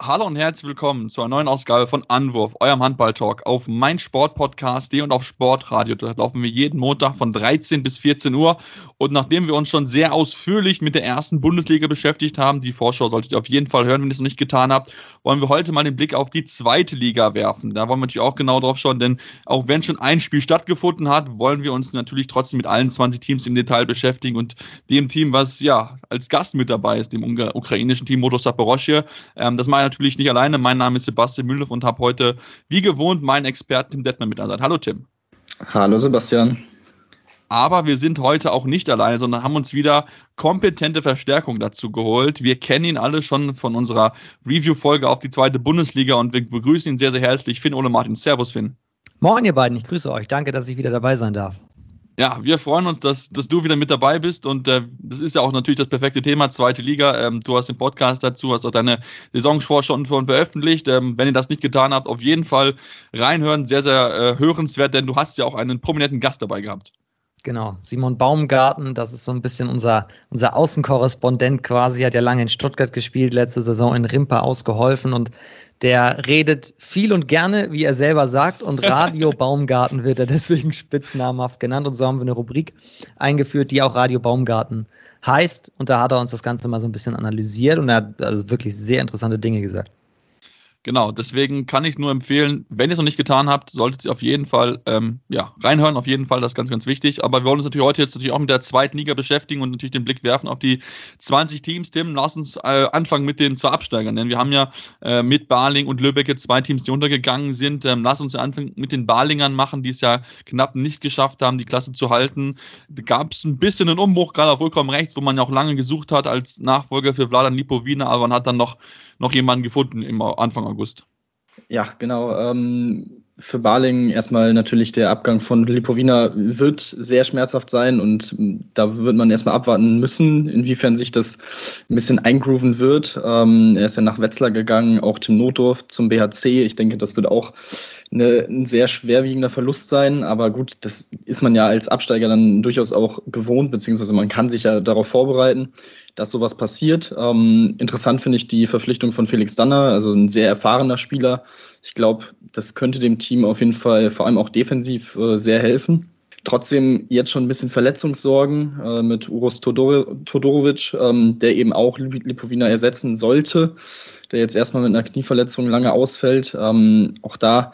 Hallo und herzlich willkommen zu einer neuen Ausgabe von Anwurf, eurem Handball-Talk auf meinsportpodcast.de und auf Sportradio. Da laufen wir jeden Montag von 13 bis 14 Uhr. Und nachdem wir uns schon sehr ausführlich mit der ersten Bundesliga beschäftigt haben, die Vorschau solltet ihr auf jeden Fall hören, wenn ihr es noch nicht getan habt, wollen wir heute mal den Blick auf die zweite Liga werfen. Da wollen wir natürlich auch genau drauf schauen, denn auch wenn schon ein Spiel stattgefunden hat, wollen wir uns natürlich trotzdem mit allen 20 Teams im Detail beschäftigen und dem Team, was ja als Gast mit dabei ist, dem ukrainischen Team Motor Saporoschje. Ähm, das meine natürlich nicht alleine. Mein Name ist Sebastian Mühlev und habe heute, wie gewohnt, meinen Experten Tim Detmer mit an Hallo Tim. Hallo Sebastian. Aber wir sind heute auch nicht alleine, sondern haben uns wieder kompetente Verstärkung dazu geholt. Wir kennen ihn alle schon von unserer Review-Folge auf die zweite Bundesliga und wir begrüßen ihn sehr, sehr herzlich. Finn Ole Martin. Servus, Finn. Moin, ihr beiden. Ich grüße euch. Danke, dass ich wieder dabei sein darf. Ja, wir freuen uns, dass, dass du wieder mit dabei bist und äh, das ist ja auch natürlich das perfekte Thema, zweite Liga. Ähm, du hast den Podcast dazu, hast auch deine Saisonvorschau schon veröffentlicht. Ähm, wenn ihr das nicht getan habt, auf jeden Fall reinhören, sehr, sehr äh, hörenswert, denn du hast ja auch einen prominenten Gast dabei gehabt. Genau, Simon Baumgarten, das ist so ein bisschen unser, unser Außenkorrespondent quasi, hat ja lange in Stuttgart gespielt, letzte Saison in Rimpa ausgeholfen und der redet viel und gerne, wie er selber sagt, und Radio Baumgarten wird er deswegen spitznamhaft genannt. Und so haben wir eine Rubrik eingeführt, die auch Radio Baumgarten heißt. Und da hat er uns das Ganze mal so ein bisschen analysiert und er hat also wirklich sehr interessante Dinge gesagt. Genau, deswegen kann ich nur empfehlen, wenn ihr es noch nicht getan habt, solltet ihr auf jeden Fall ähm, ja, reinhören, auf jeden Fall, das ist ganz, ganz wichtig. Aber wir wollen uns natürlich heute jetzt natürlich auch mit der zweiten Liga beschäftigen und natürlich den Blick werfen auf die 20 Teams. Tim, lass uns äh, anfangen mit den zwei Absteigern, denn wir haben ja äh, mit Barling und Lübeck jetzt zwei Teams, die untergegangen sind. Ähm, lass uns anfangen mit den Barlingern machen, die es ja knapp nicht geschafft haben, die Klasse zu halten. Da gab es ein bisschen einen Umbruch, gerade auf vollkommen rechts, wo man ja auch lange gesucht hat als Nachfolger für Vladan Lipovina, aber man hat dann noch noch jemanden gefunden im Anfang August. Ja, genau. Ähm, für Barling erstmal natürlich der Abgang von Lipovina wird sehr schmerzhaft sein und da wird man erstmal abwarten müssen, inwiefern sich das ein bisschen eingrooven wird. Ähm, er ist ja nach Wetzlar gegangen, auch Tim Notdorf zum BHC. Ich denke, das wird auch eine, ein sehr schwerwiegender Verlust sein, aber gut, das ist man ja als Absteiger dann durchaus auch gewohnt, beziehungsweise man kann sich ja darauf vorbereiten dass sowas passiert. Ähm, interessant finde ich die Verpflichtung von Felix Danner, also ein sehr erfahrener Spieler. Ich glaube, das könnte dem Team auf jeden Fall vor allem auch defensiv äh, sehr helfen. Trotzdem jetzt schon ein bisschen Verletzungssorgen äh, mit Uros Todor Todorovic, ähm, der eben auch Lipovina ersetzen sollte, der jetzt erstmal mit einer Knieverletzung lange ausfällt. Ähm, auch da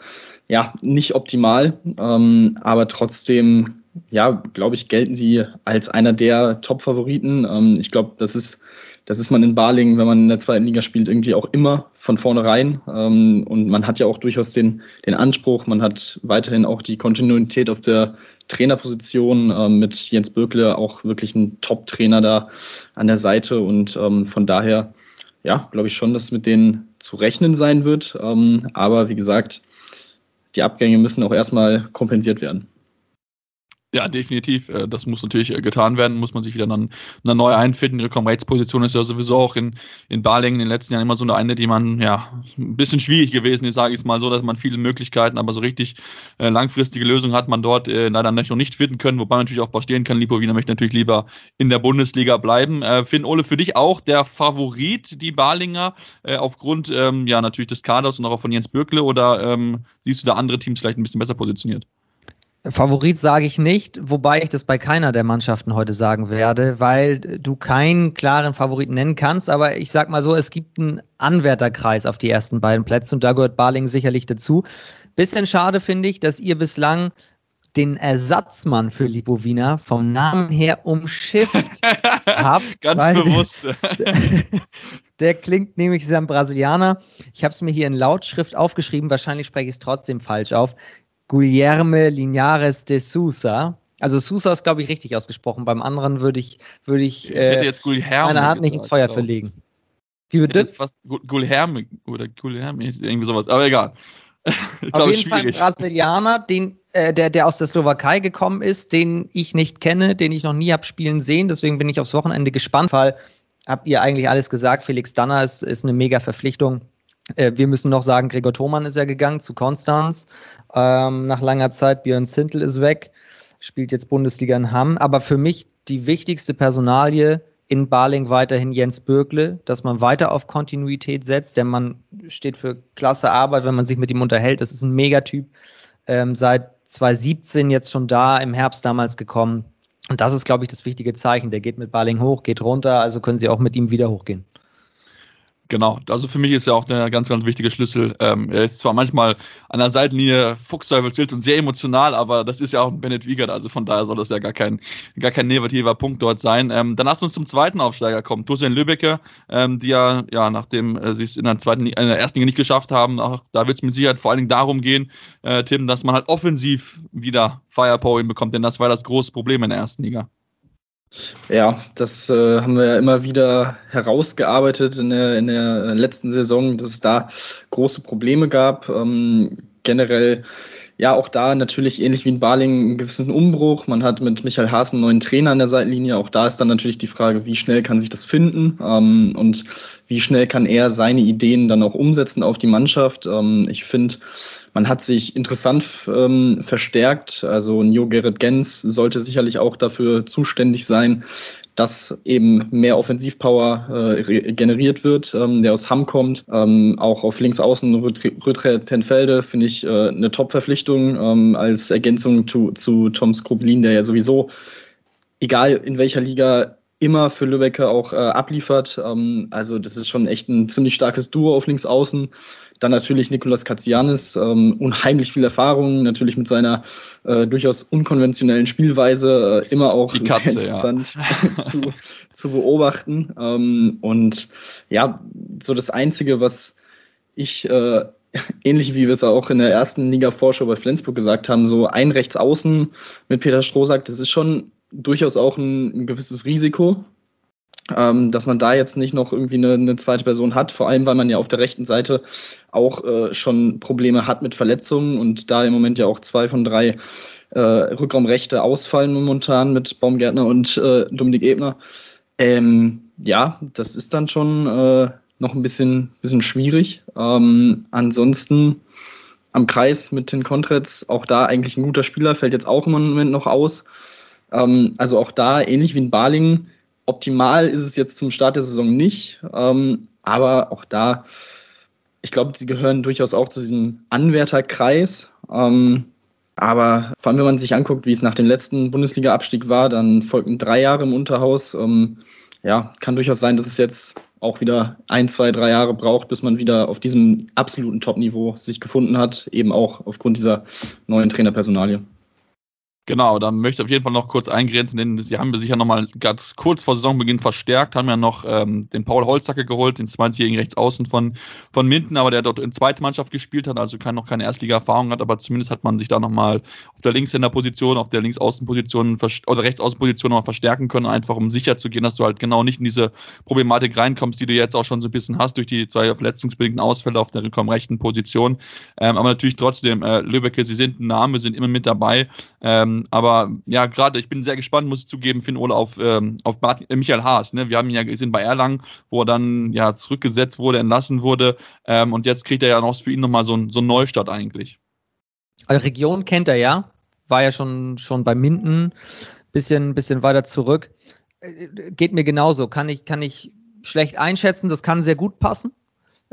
ja nicht optimal, ähm, aber trotzdem ja, glaube ich, gelten sie als einer der Top-Favoriten. Ähm, ich glaube, das ist, das ist man in Balingen, wenn man in der zweiten Liga spielt, irgendwie auch immer von vornherein. Ähm, und man hat ja auch durchaus den, den Anspruch, man hat weiterhin auch die Kontinuität auf der Trainerposition ähm, mit Jens Böckle, auch wirklich ein Top-Trainer da an der Seite. Und ähm, von daher, ja, glaube ich schon, dass mit denen zu rechnen sein wird. Ähm, aber wie gesagt, die Abgänge müssen auch erstmal kompensiert werden. Ja, definitiv. Äh, das muss natürlich äh, getan werden, muss man sich wieder dann, dann neu einfinden. Ihre Rechtsposition ist ja sowieso auch in, in Balingen in den letzten Jahren immer so eine, die man, ja, ein bisschen schwierig gewesen ist, sage ich es mal so, dass man viele Möglichkeiten, aber so richtig äh, langfristige Lösungen hat man dort leider noch nicht finden können, wobei man natürlich auch verstehen kann, Lipovina möchte natürlich lieber in der Bundesliga bleiben. Finn Ole, für dich auch der Favorit, die Balinger, aufgrund ähm, ja natürlich des Kaders und auch von Jens Bürkle oder ähm, siehst du da andere Teams vielleicht ein bisschen besser positioniert? Favorit sage ich nicht, wobei ich das bei keiner der Mannschaften heute sagen werde, weil du keinen klaren Favoriten nennen kannst. Aber ich sag mal so, es gibt einen Anwärterkreis auf die ersten beiden Plätze und da gehört Barling sicherlich dazu. Bisschen schade finde ich, dass ihr bislang den Ersatzmann für Lipovina vom Namen her umschifft habt. Ganz bewusst. Der, der, klingt nämlich, sehr Brasilianer. Ich habe es mir hier in Lautschrift aufgeschrieben, wahrscheinlich spreche ich es trotzdem falsch auf. Guilherme Linares de Sousa. Also Sousa ist, glaube ich, richtig ausgesprochen. Beim anderen würde ich, würde ich, ich äh, meine Hand nicht ins Feuer verlegen. Wie wird das? Fast Guilherme oder Guilherme, irgendwie sowas, aber egal. Auf jeden Fall ein Brasilianer, den, äh, der, der aus der Slowakei gekommen ist, den ich nicht kenne, den ich noch nie habe spielen sehen. Deswegen bin ich aufs Wochenende gespannt, weil habt ihr eigentlich alles gesagt. Felix Danner ist, ist eine mega Verpflichtung. Äh, wir müssen noch sagen, Gregor Thomann ist ja gegangen zu Konstanz. Ähm, nach langer Zeit, Björn Zintel ist weg. spielt jetzt Bundesliga in Hamm. Aber für mich die wichtigste Personalie in Baling weiterhin Jens Bürgle, dass man weiter auf Kontinuität setzt. Der Mann steht für klasse Arbeit, wenn man sich mit ihm unterhält. Das ist ein Megatyp. Ähm, seit 2017 jetzt schon da, im Herbst damals gekommen. Und das ist, glaube ich, das wichtige Zeichen. Der geht mit Baling hoch, geht runter, also können sie auch mit ihm wieder hochgehen. Genau, also für mich ist er auch der ganz, ganz wichtige Schlüssel. Ähm, er ist zwar manchmal an der Seitenlinie fuchsteufelswild und sehr emotional, aber das ist ja auch ein Bennett Wiegert, also von daher soll das ja gar kein, gar kein negativer Punkt dort sein. Ähm, dann lass uns zum zweiten Aufsteiger kommen, Tosin Lübbecke, ähm, die ja, ja, nachdem äh, sie es in der zweiten, in der ersten Liga nicht geschafft haben, auch, da wird es mit Sicherheit vor allen Dingen darum gehen, äh, Tim, dass man halt offensiv wieder Firepower hinbekommt, denn das war das große Problem in der ersten Liga. Ja, das äh, haben wir ja immer wieder herausgearbeitet in der, in der letzten Saison, dass es da große Probleme gab. Ähm, generell ja, auch da natürlich ähnlich wie in Baling einen gewissen Umbruch. Man hat mit Michael Haas einen neuen Trainer an der Seitenlinie. Auch da ist dann natürlich die Frage, wie schnell kann sich das finden ähm, und wie schnell kann er seine Ideen dann auch umsetzen auf die Mannschaft. Ähm, ich finde, man hat sich interessant ähm, verstärkt. Also Njo Gerrit Gens sollte sicherlich auch dafür zuständig sein, dass eben mehr Offensivpower äh, generiert wird, ähm, der aus Hamm kommt. Ähm, auch auf links außen Rütre Tenfelde finde ich äh, eine Top-Verpflichtung ähm, als Ergänzung zu, zu Tom Skrublin, der ja sowieso, egal in welcher Liga, immer für Lübecker auch äh, abliefert. Ähm, also das ist schon echt ein ziemlich starkes Duo auf links außen. Dann natürlich Nikolas Katsianis, ähm, unheimlich viel Erfahrung, natürlich mit seiner äh, durchaus unkonventionellen Spielweise, äh, immer auch Katze, sehr interessant ja. zu, zu beobachten. Ähm, und ja, so das Einzige, was ich äh, ähnlich wie wir es auch in der ersten Liga-Vorschau bei Flensburg gesagt haben, so ein Rechtsaußen mit Peter Strohsack, das ist schon durchaus auch ein, ein gewisses Risiko, ähm, dass man da jetzt nicht noch irgendwie eine, eine, zweite Person hat, vor allem weil man ja auf der rechten Seite auch äh, schon Probleme hat mit Verletzungen und da im Moment ja auch zwei von drei äh, Rückraumrechte ausfallen momentan mit Baumgärtner und äh, Dominik Ebner. Ähm, ja, das ist dann schon äh, noch ein bisschen, bisschen schwierig. Ähm, ansonsten am Kreis mit den Kontretz, auch da eigentlich ein guter Spieler, fällt jetzt auch im Moment noch aus. Ähm, also auch da, ähnlich wie in Balingen, Optimal ist es jetzt zum Start der Saison nicht, ähm, aber auch da, ich glaube, sie gehören durchaus auch zu diesem Anwärterkreis. Ähm, aber vor allem, wenn man sich anguckt, wie es nach dem letzten Bundesliga-Abstieg war, dann folgten drei Jahre im Unterhaus. Ähm, ja, kann durchaus sein, dass es jetzt auch wieder ein, zwei, drei Jahre braucht, bis man wieder auf diesem absoluten Top-Niveau sich gefunden hat, eben auch aufgrund dieser neuen Trainerpersonalie. Genau, da möchte ich auf jeden Fall noch kurz eingrenzen, denn sie haben sich ja nochmal ganz kurz vor Saisonbeginn verstärkt, haben ja noch ähm, den Paul Holzacke geholt, den 20-jährigen Rechtsaußen von, von Minden, aber der dort in zweite Mannschaft gespielt hat, also kein, noch keine Erstliga-Erfahrung hat, aber zumindest hat man sich da nochmal auf der Linkshänderposition, auf der Linksaußenposition oder Rechtsaußenposition nochmal verstärken können, einfach um sicher zu gehen, dass du halt genau nicht in diese Problematik reinkommst, die du jetzt auch schon so ein bisschen hast durch die zwei verletzungsbedingten Ausfälle auf der rechten Position. Ähm, aber natürlich trotzdem, äh, Lübecke, sie sind ein Name, sind immer mit dabei. Ähm, ähm, aber ja, gerade ich bin sehr gespannt, muss ich zugeben, Finn Ole, auf, ähm, auf Martin, äh, Michael Haas. Ne? Wir haben ihn ja gesehen bei Erlangen, wo er dann ja zurückgesetzt wurde, entlassen wurde. Ähm, und jetzt kriegt er ja noch für ihn nochmal so, ein, so einen Neustart eigentlich. Also Region kennt er ja, war ja schon, schon bei Minden, bisschen, bisschen weiter zurück. Äh, geht mir genauso, kann ich, kann ich schlecht einschätzen, das kann sehr gut passen.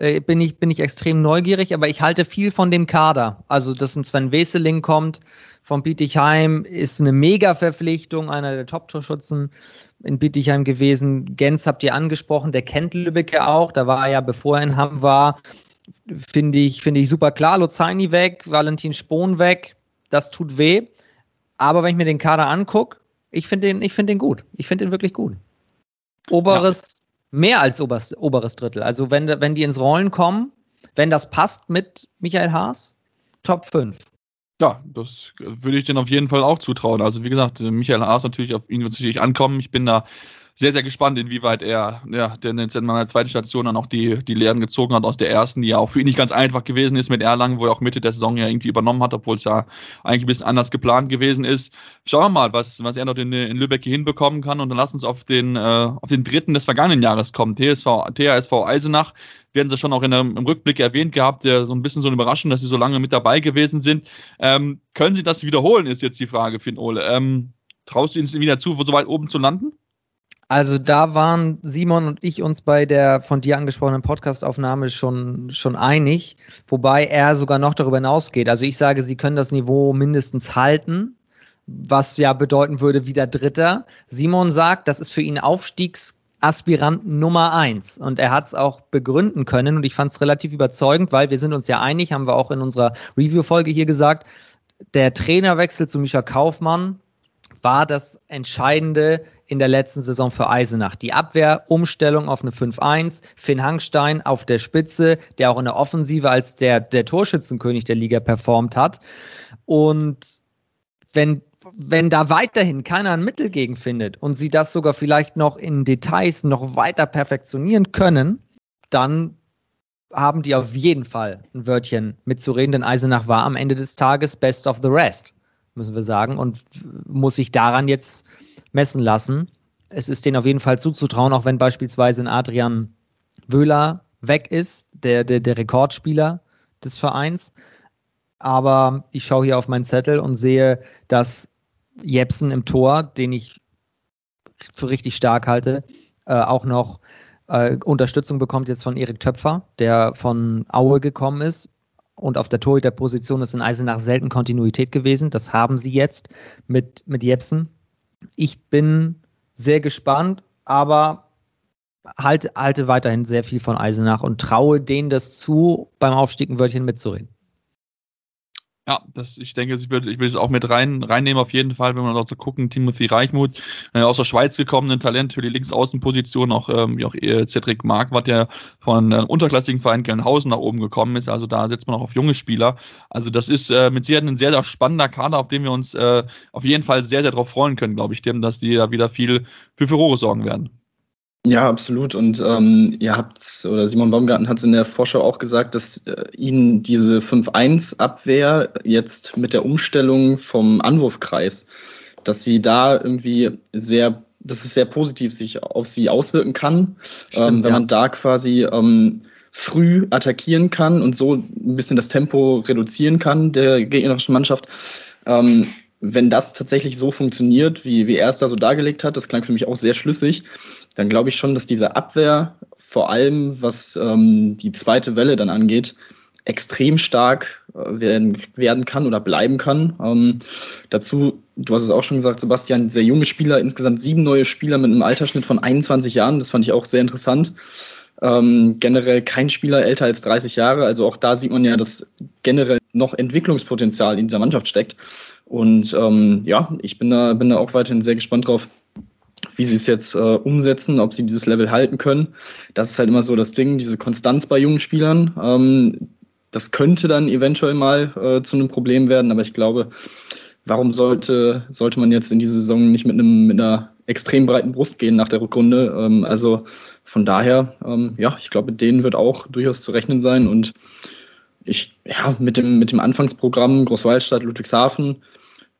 Äh, bin, ich, bin ich extrem neugierig, aber ich halte viel von dem Kader. Also, dass ein Sven Weseling kommt, von Bietigheim ist eine Mega-Verpflichtung, einer der Top-Torschützen in Bietigheim gewesen. Gens habt ihr angesprochen, der kennt Lübbecke auch, da war er ja, bevor er in Hamm war, finde ich, finde ich super klar. Lozaini weg, Valentin Spohn weg, das tut weh. Aber wenn ich mir den Kader angucke, ich finde den, find den gut. Ich finde den wirklich gut. Oberes, ja. Mehr als oberes, oberes Drittel. Also wenn, wenn die ins Rollen kommen, wenn das passt mit Michael Haas, Top 5. Ja, das würde ich dir auf jeden Fall auch zutrauen. Also wie gesagt, Michael Haas natürlich auf ihn wird es natürlich ankommen. Ich bin da sehr, sehr gespannt, inwieweit er, ja, der jetzt in meiner zweiten Station dann auch die, die Lehren gezogen hat aus der ersten, die ja auch für ihn nicht ganz einfach gewesen ist mit Erlangen, wo er auch Mitte der Saison ja irgendwie übernommen hat, obwohl es ja eigentlich ein bisschen anders geplant gewesen ist. Schauen wir mal, was, was er noch in, in Lübeck hier hinbekommen kann und dann lass uns auf den, äh, auf den dritten des vergangenen Jahres kommen, TSV, THSV Eisenach. Werden sie schon auch in im Rückblick erwähnt gehabt, der so ein bisschen so eine Überraschung, dass sie so lange mit dabei gewesen sind. Ähm, können sie das wiederholen, ist jetzt die Frage, Finn Ole. Ähm, traust du ihnen wieder zu, so weit oben zu landen? Also da waren Simon und ich uns bei der von dir angesprochenen Podcastaufnahme schon, schon einig, wobei er sogar noch darüber hinausgeht. Also ich sage, sie können das Niveau mindestens halten, was ja bedeuten würde wieder Dritter. Simon sagt, das ist für ihn Aufstiegsaspirant Nummer eins. Und er hat es auch begründen können und ich fand es relativ überzeugend, weil wir sind uns ja einig, haben wir auch in unserer Review-Folge hier gesagt, der Trainerwechsel zu Mischa Kaufmann war das Entscheidende in der letzten Saison für Eisenach. Die Abwehrumstellung auf eine 5-1, Finn Hangstein auf der Spitze, der auch in der Offensive als der, der Torschützenkönig der Liga performt hat. Und wenn, wenn da weiterhin keiner ein Mittel gegen findet und sie das sogar vielleicht noch in Details noch weiter perfektionieren können, dann haben die auf jeden Fall ein Wörtchen mitzureden, denn Eisenach war am Ende des Tages best of the rest müssen wir sagen, und muss sich daran jetzt messen lassen. Es ist denen auf jeden Fall zuzutrauen, auch wenn beispielsweise ein Adrian Wöhler weg ist, der, der, der Rekordspieler des Vereins. Aber ich schaue hier auf meinen Zettel und sehe, dass Jepsen im Tor, den ich für richtig stark halte, äh, auch noch äh, Unterstützung bekommt jetzt von Erik Töpfer, der von Aue gekommen ist und auf der Torhüterposition ist in Eisenach selten Kontinuität gewesen. Das haben sie jetzt mit, mit Jepsen. Ich bin sehr gespannt, aber halte, halte weiterhin sehr viel von Eisenach und traue denen das zu, beim Aufstieg ein Wörtchen mitzureden. Ja, das, ich denke, ich würde ich will es auch mit rein, reinnehmen, auf jeden Fall, wenn wir noch so gucken. Timothy Reichmuth, äh, aus der Schweiz gekommen, ein Talent für die Linksaußenposition, auch ähm, wie auch äh, Cedric Marquardt, der von einem unterklassigen Verein Gelnhausen nach oben gekommen ist. Also da setzt man auch auf junge Spieler. Also das ist äh, mit Sicherheit ein sehr, sehr spannender Kader, auf den wir uns äh, auf jeden Fall sehr, sehr darauf freuen können, glaube ich, dem, dass die da wieder viel für Furore sorgen werden. Ja, absolut. Und ähm, ihr habt oder Simon Baumgarten hat es in der Vorschau auch gesagt, dass äh, ihnen diese 5-1-Abwehr jetzt mit der Umstellung vom Anwurfkreis, dass sie da irgendwie sehr, dass es sehr positiv sich auf sie auswirken kann, Stimmt, ähm, wenn ja. man da quasi ähm, früh attackieren kann und so ein bisschen das Tempo reduzieren kann der gegnerischen Mannschaft. Ähm, wenn das tatsächlich so funktioniert, wie, wie er es da so dargelegt hat, das klang für mich auch sehr schlüssig, dann glaube ich schon, dass diese Abwehr, vor allem was ähm, die zweite Welle dann angeht, extrem stark äh, werden, werden kann oder bleiben kann. Ähm, dazu, du hast es auch schon gesagt, Sebastian, sehr junge Spieler, insgesamt sieben neue Spieler mit einem Altersschnitt von 21 Jahren, das fand ich auch sehr interessant. Ähm, generell kein Spieler älter als 30 Jahre, also auch da sieht man ja, dass generell noch Entwicklungspotenzial in dieser Mannschaft steckt. Und ähm, ja, ich bin da, bin da auch weiterhin sehr gespannt drauf, wie sie es jetzt äh, umsetzen, ob sie dieses Level halten können. Das ist halt immer so das Ding, diese Konstanz bei jungen Spielern. Ähm, das könnte dann eventuell mal äh, zu einem Problem werden, aber ich glaube, warum sollte, sollte man jetzt in diese Saison nicht mit, einem, mit einer extrem breiten Brust gehen nach der Rückrunde? Ähm, also von daher, ähm, ja, ich glaube, denen wird auch durchaus zu rechnen sein und ich, ja, mit dem, mit dem Anfangsprogramm Großwaldstadt, Ludwigshafen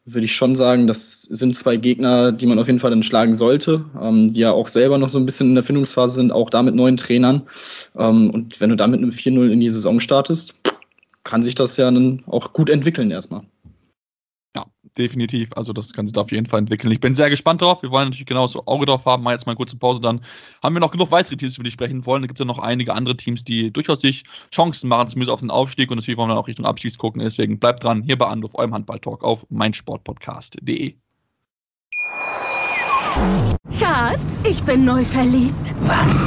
würde ich schon sagen, das sind zwei Gegner, die man auf jeden Fall dann schlagen sollte, ähm, die ja auch selber noch so ein bisschen in der Findungsphase sind, auch da mit neuen Trainern. Ähm, und wenn du da mit einem 4-0 in die Saison startest, kann sich das ja dann auch gut entwickeln erstmal definitiv. Also das kann sich da auf jeden Fall entwickeln. Ich bin sehr gespannt drauf. Wir wollen natürlich genauso Auge drauf haben. Mal jetzt mal eine kurze Pause, dann haben wir noch genug weitere Teams, über die sprechen wollen. Da gibt es ja noch einige andere Teams, die durchaus sich Chancen machen, zumindest auf den Aufstieg. Und natürlich wollen wir auch Richtung Abstieg gucken. Deswegen bleibt dran, hier bei Anruf, eurem Handball-Talk auf meinsportpodcast.de. Schatz, ich bin neu verliebt. Was?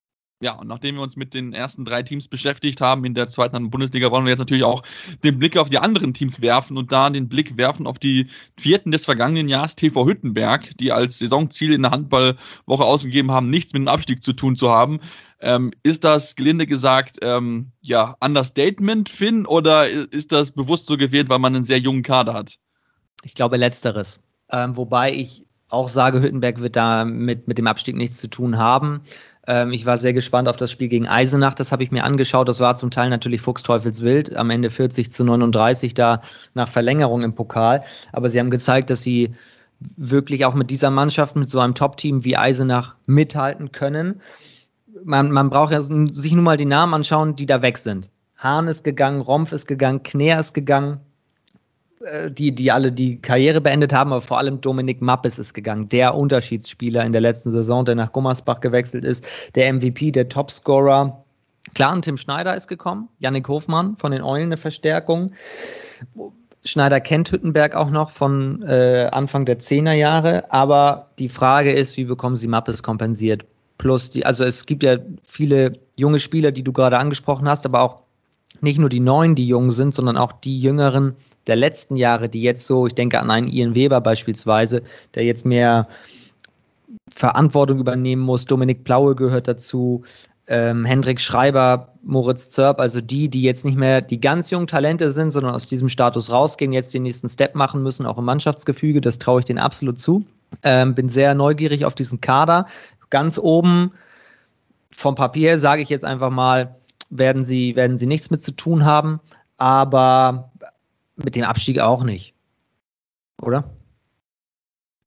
Ja, und nachdem wir uns mit den ersten drei Teams beschäftigt haben in der zweiten Bundesliga, wollen wir jetzt natürlich auch den Blick auf die anderen Teams werfen und da den Blick werfen auf die vierten des vergangenen Jahres TV Hüttenberg, die als Saisonziel in der Handballwoche ausgegeben haben, nichts mit dem Abstieg zu tun zu haben. Ähm, ist das, gelinde gesagt, ähm, ja, Understatement, Finn, oder ist das bewusst so gewählt, weil man einen sehr jungen Kader hat? Ich glaube, letzteres. Ähm, wobei ich auch sage, Hüttenberg wird da mit, mit dem Abstieg nichts zu tun haben. Ähm, ich war sehr gespannt auf das Spiel gegen Eisenach. Das habe ich mir angeschaut. Das war zum Teil natürlich Fuchsteufelswild. Am Ende 40 zu 39 da nach Verlängerung im Pokal. Aber sie haben gezeigt, dass sie wirklich auch mit dieser Mannschaft, mit so einem Top-Team wie Eisenach mithalten können. Man, man braucht ja sich nur mal die Namen anschauen, die da weg sind. Hahn ist gegangen, Rompf ist gegangen, Kner ist gegangen, die, die alle die Karriere beendet haben, aber vor allem Dominik Mappes ist gegangen, der Unterschiedsspieler in der letzten Saison, der nach Gummersbach gewechselt ist, der MVP, der Topscorer. Klar, und Tim Schneider ist gekommen, Yannick Hofmann von den Eulen eine Verstärkung. Schneider kennt Hüttenberg auch noch von äh, Anfang der 10er Jahre, aber die Frage ist, wie bekommen sie Mappes kompensiert? Plus die, also es gibt ja viele junge Spieler, die du gerade angesprochen hast, aber auch nicht nur die Neuen, die jung sind, sondern auch die Jüngeren, der letzten Jahre, die jetzt so, ich denke an einen Ian Weber beispielsweise, der jetzt mehr Verantwortung übernehmen muss. Dominik Plaue gehört dazu. Ähm, Hendrik Schreiber, Moritz Zörb, also die, die jetzt nicht mehr die ganz jungen Talente sind, sondern aus diesem Status rausgehen, jetzt den nächsten Step machen müssen, auch im Mannschaftsgefüge, das traue ich denen absolut zu. Ähm, bin sehr neugierig auf diesen Kader. Ganz oben vom Papier sage ich jetzt einfach mal, werden sie, werden sie nichts mit zu tun haben, aber mit dem Abstieg auch nicht. Oder?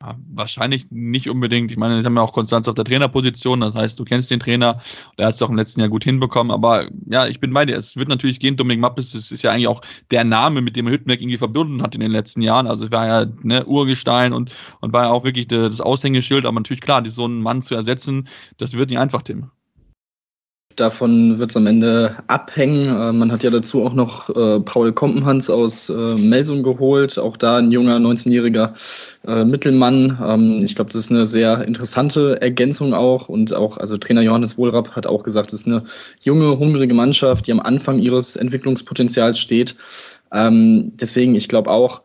Ja, wahrscheinlich nicht unbedingt. Ich meine, sie haben ja auch Konstanz auf der Trainerposition. Das heißt, du kennst den Trainer. Der hat es auch im letzten Jahr gut hinbekommen. Aber ja, ich bin bei dir. Es wird natürlich gehen. Dominik Mappes das ist ja eigentlich auch der Name, mit dem Hüttenberg irgendwie verbunden hat in den letzten Jahren. Also war ja ne, Urgestein und, und war ja auch wirklich das Aushängeschild. Aber natürlich klar, so einen Mann zu ersetzen, das wird nicht einfach, Tim. Davon wird es am Ende abhängen. Äh, man hat ja dazu auch noch äh, Paul Kompenhans aus äh, Melsung geholt. Auch da ein junger 19-jähriger äh, Mittelmann. Ähm, ich glaube, das ist eine sehr interessante Ergänzung auch. Und auch, also Trainer Johannes Wohlrapp hat auch gesagt, das ist eine junge, hungrige Mannschaft, die am Anfang ihres Entwicklungspotenzials steht. Ähm, deswegen, ich glaube auch,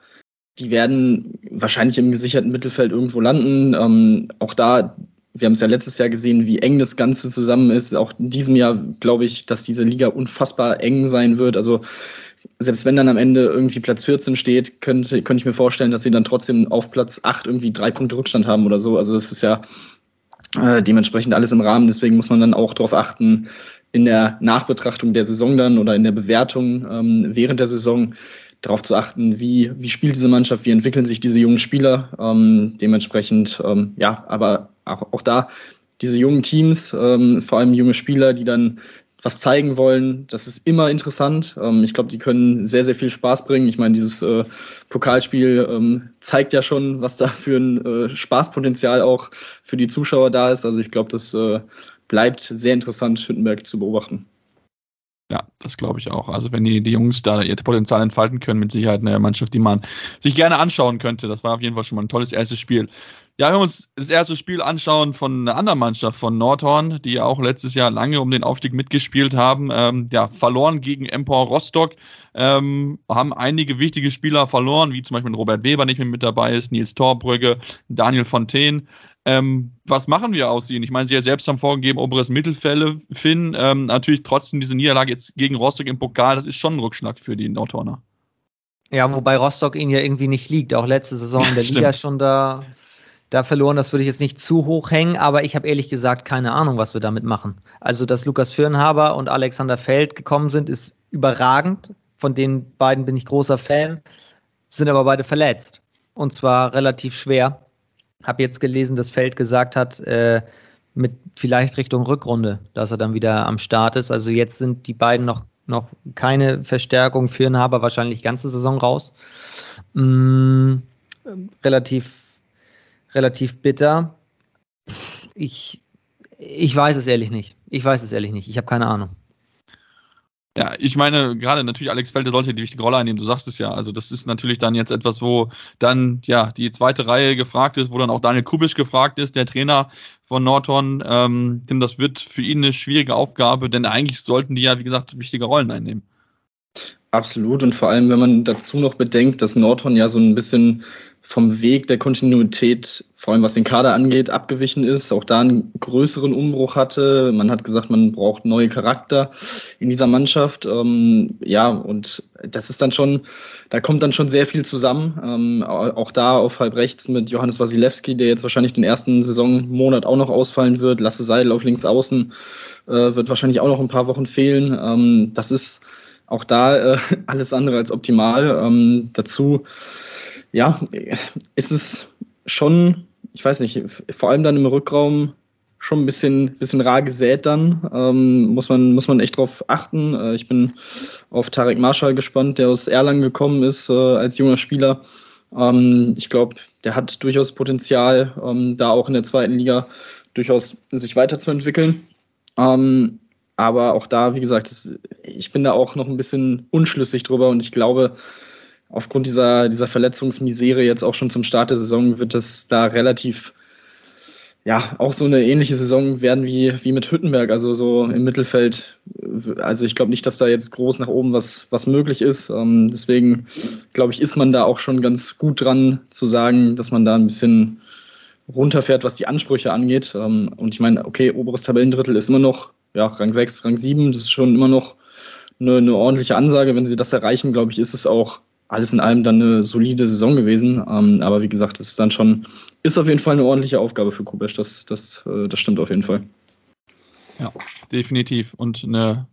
die werden wahrscheinlich im gesicherten Mittelfeld irgendwo landen. Ähm, auch da wir haben es ja letztes Jahr gesehen, wie eng das Ganze zusammen ist. Auch in diesem Jahr glaube ich, dass diese Liga unfassbar eng sein wird. Also selbst wenn dann am Ende irgendwie Platz 14 steht, könnte, könnte ich mir vorstellen, dass sie dann trotzdem auf Platz 8 irgendwie drei Punkte Rückstand haben oder so. Also das ist ja äh, dementsprechend alles im Rahmen. Deswegen muss man dann auch darauf achten, in der Nachbetrachtung der Saison dann oder in der Bewertung ähm, während der Saison darauf zu achten, wie, wie spielt diese Mannschaft, wie entwickeln sich diese jungen Spieler. Ähm, dementsprechend, ähm, ja, aber auch, auch da diese jungen Teams, ähm, vor allem junge Spieler, die dann was zeigen wollen, das ist immer interessant. Ähm, ich glaube, die können sehr, sehr viel Spaß bringen. Ich meine, dieses äh, Pokalspiel ähm, zeigt ja schon, was da für ein äh, Spaßpotenzial auch für die Zuschauer da ist. Also ich glaube, das äh, bleibt sehr interessant, Hüttenberg zu beobachten. Ja, das glaube ich auch. Also wenn die, die Jungs da ihr Potenzial entfalten können, mit Sicherheit eine Mannschaft, die man sich gerne anschauen könnte. Das war auf jeden Fall schon mal ein tolles erstes Spiel. Ja, wenn wir uns das erste Spiel anschauen von einer anderen Mannschaft, von Nordhorn, die ja auch letztes Jahr lange um den Aufstieg mitgespielt haben. Ähm, ja, verloren gegen Empor Rostock. Ähm, haben einige wichtige Spieler verloren, wie zum Beispiel Robert Weber nicht mehr mit dabei ist, Nils Torbrügge, Daniel Fontaine. Ähm, was machen wir aus ihnen? Ich meine, sie ja selbst haben vorgegeben, oberes Mittelfeld finden. Ähm, natürlich trotzdem diese Niederlage jetzt gegen Rostock im Pokal, das ist schon ein Rückschlag für die Nordhorner. Ja, wobei Rostock ihnen ja irgendwie nicht liegt. Auch letzte Saison in der Liga schon da, da verloren. Das würde ich jetzt nicht zu hoch hängen, aber ich habe ehrlich gesagt keine Ahnung, was wir damit machen. Also, dass Lukas Firnhaber und Alexander Feld gekommen sind, ist überragend. Von den beiden bin ich großer Fan, sind aber beide verletzt. Und zwar relativ schwer habe jetzt gelesen, dass Feld gesagt hat, äh, mit vielleicht Richtung Rückrunde, dass er dann wieder am Start ist. Also jetzt sind die beiden noch, noch keine Verstärkung für einen Haber, wahrscheinlich ganze Saison raus. Mm, relativ, relativ bitter. Ich, ich weiß es ehrlich nicht. Ich weiß es ehrlich nicht. Ich habe keine Ahnung. Ja, ich meine, gerade natürlich Alex Felder sollte die wichtige Rolle einnehmen, du sagst es ja. Also das ist natürlich dann jetzt etwas, wo dann ja die zweite Reihe gefragt ist, wo dann auch Daniel Kubisch gefragt ist, der Trainer von Norton. Ähm, denn das wird für ihn eine schwierige Aufgabe, denn eigentlich sollten die ja, wie gesagt, wichtige Rollen einnehmen. Absolut und vor allem, wenn man dazu noch bedenkt, dass Norton ja so ein bisschen vom Weg der Kontinuität, vor allem was den Kader angeht, abgewichen ist, auch da einen größeren Umbruch hatte. Man hat gesagt, man braucht neue Charakter in dieser Mannschaft. Ähm, ja, und das ist dann schon, da kommt dann schon sehr viel zusammen. Ähm, auch da auf halb rechts mit Johannes Wasilewski, der jetzt wahrscheinlich den ersten Saisonmonat auch noch ausfallen wird. Lasse Seidel auf links außen äh, wird wahrscheinlich auch noch ein paar Wochen fehlen. Ähm, das ist auch da äh, alles andere als optimal. Ähm, dazu ja, ist es schon, ich weiß nicht, vor allem dann im Rückraum schon ein bisschen, bisschen rar gesät dann. Ähm, muss, man, muss man echt drauf achten. Äh, ich bin auf Tarek Marschall gespannt, der aus Erlangen gekommen ist äh, als junger Spieler. Ähm, ich glaube, der hat durchaus Potenzial, ähm, da auch in der zweiten Liga durchaus sich weiterzuentwickeln. Ähm, aber auch da, wie gesagt, das, ich bin da auch noch ein bisschen unschlüssig drüber und ich glaube, aufgrund dieser, dieser Verletzungsmisere jetzt auch schon zum Start der Saison wird es da relativ, ja, auch so eine ähnliche Saison werden wie, wie mit Hüttenberg, also so im Mittelfeld. Also ich glaube nicht, dass da jetzt groß nach oben was, was möglich ist. Ähm, deswegen glaube ich, ist man da auch schon ganz gut dran zu sagen, dass man da ein bisschen runterfährt, was die Ansprüche angeht. Ähm, und ich meine, okay, oberes Tabellendrittel ist immer noch, ja, Rang 6, Rang 7, das ist schon immer noch eine, eine ordentliche Ansage. Wenn sie das erreichen, glaube ich, ist es auch alles in allem dann eine solide Saison gewesen. Ähm, aber wie gesagt, es ist dann schon, ist auf jeden Fall eine ordentliche Aufgabe für Kubesch. Das, das, äh, das stimmt auf jeden Fall. Ja, definitiv. Und eine,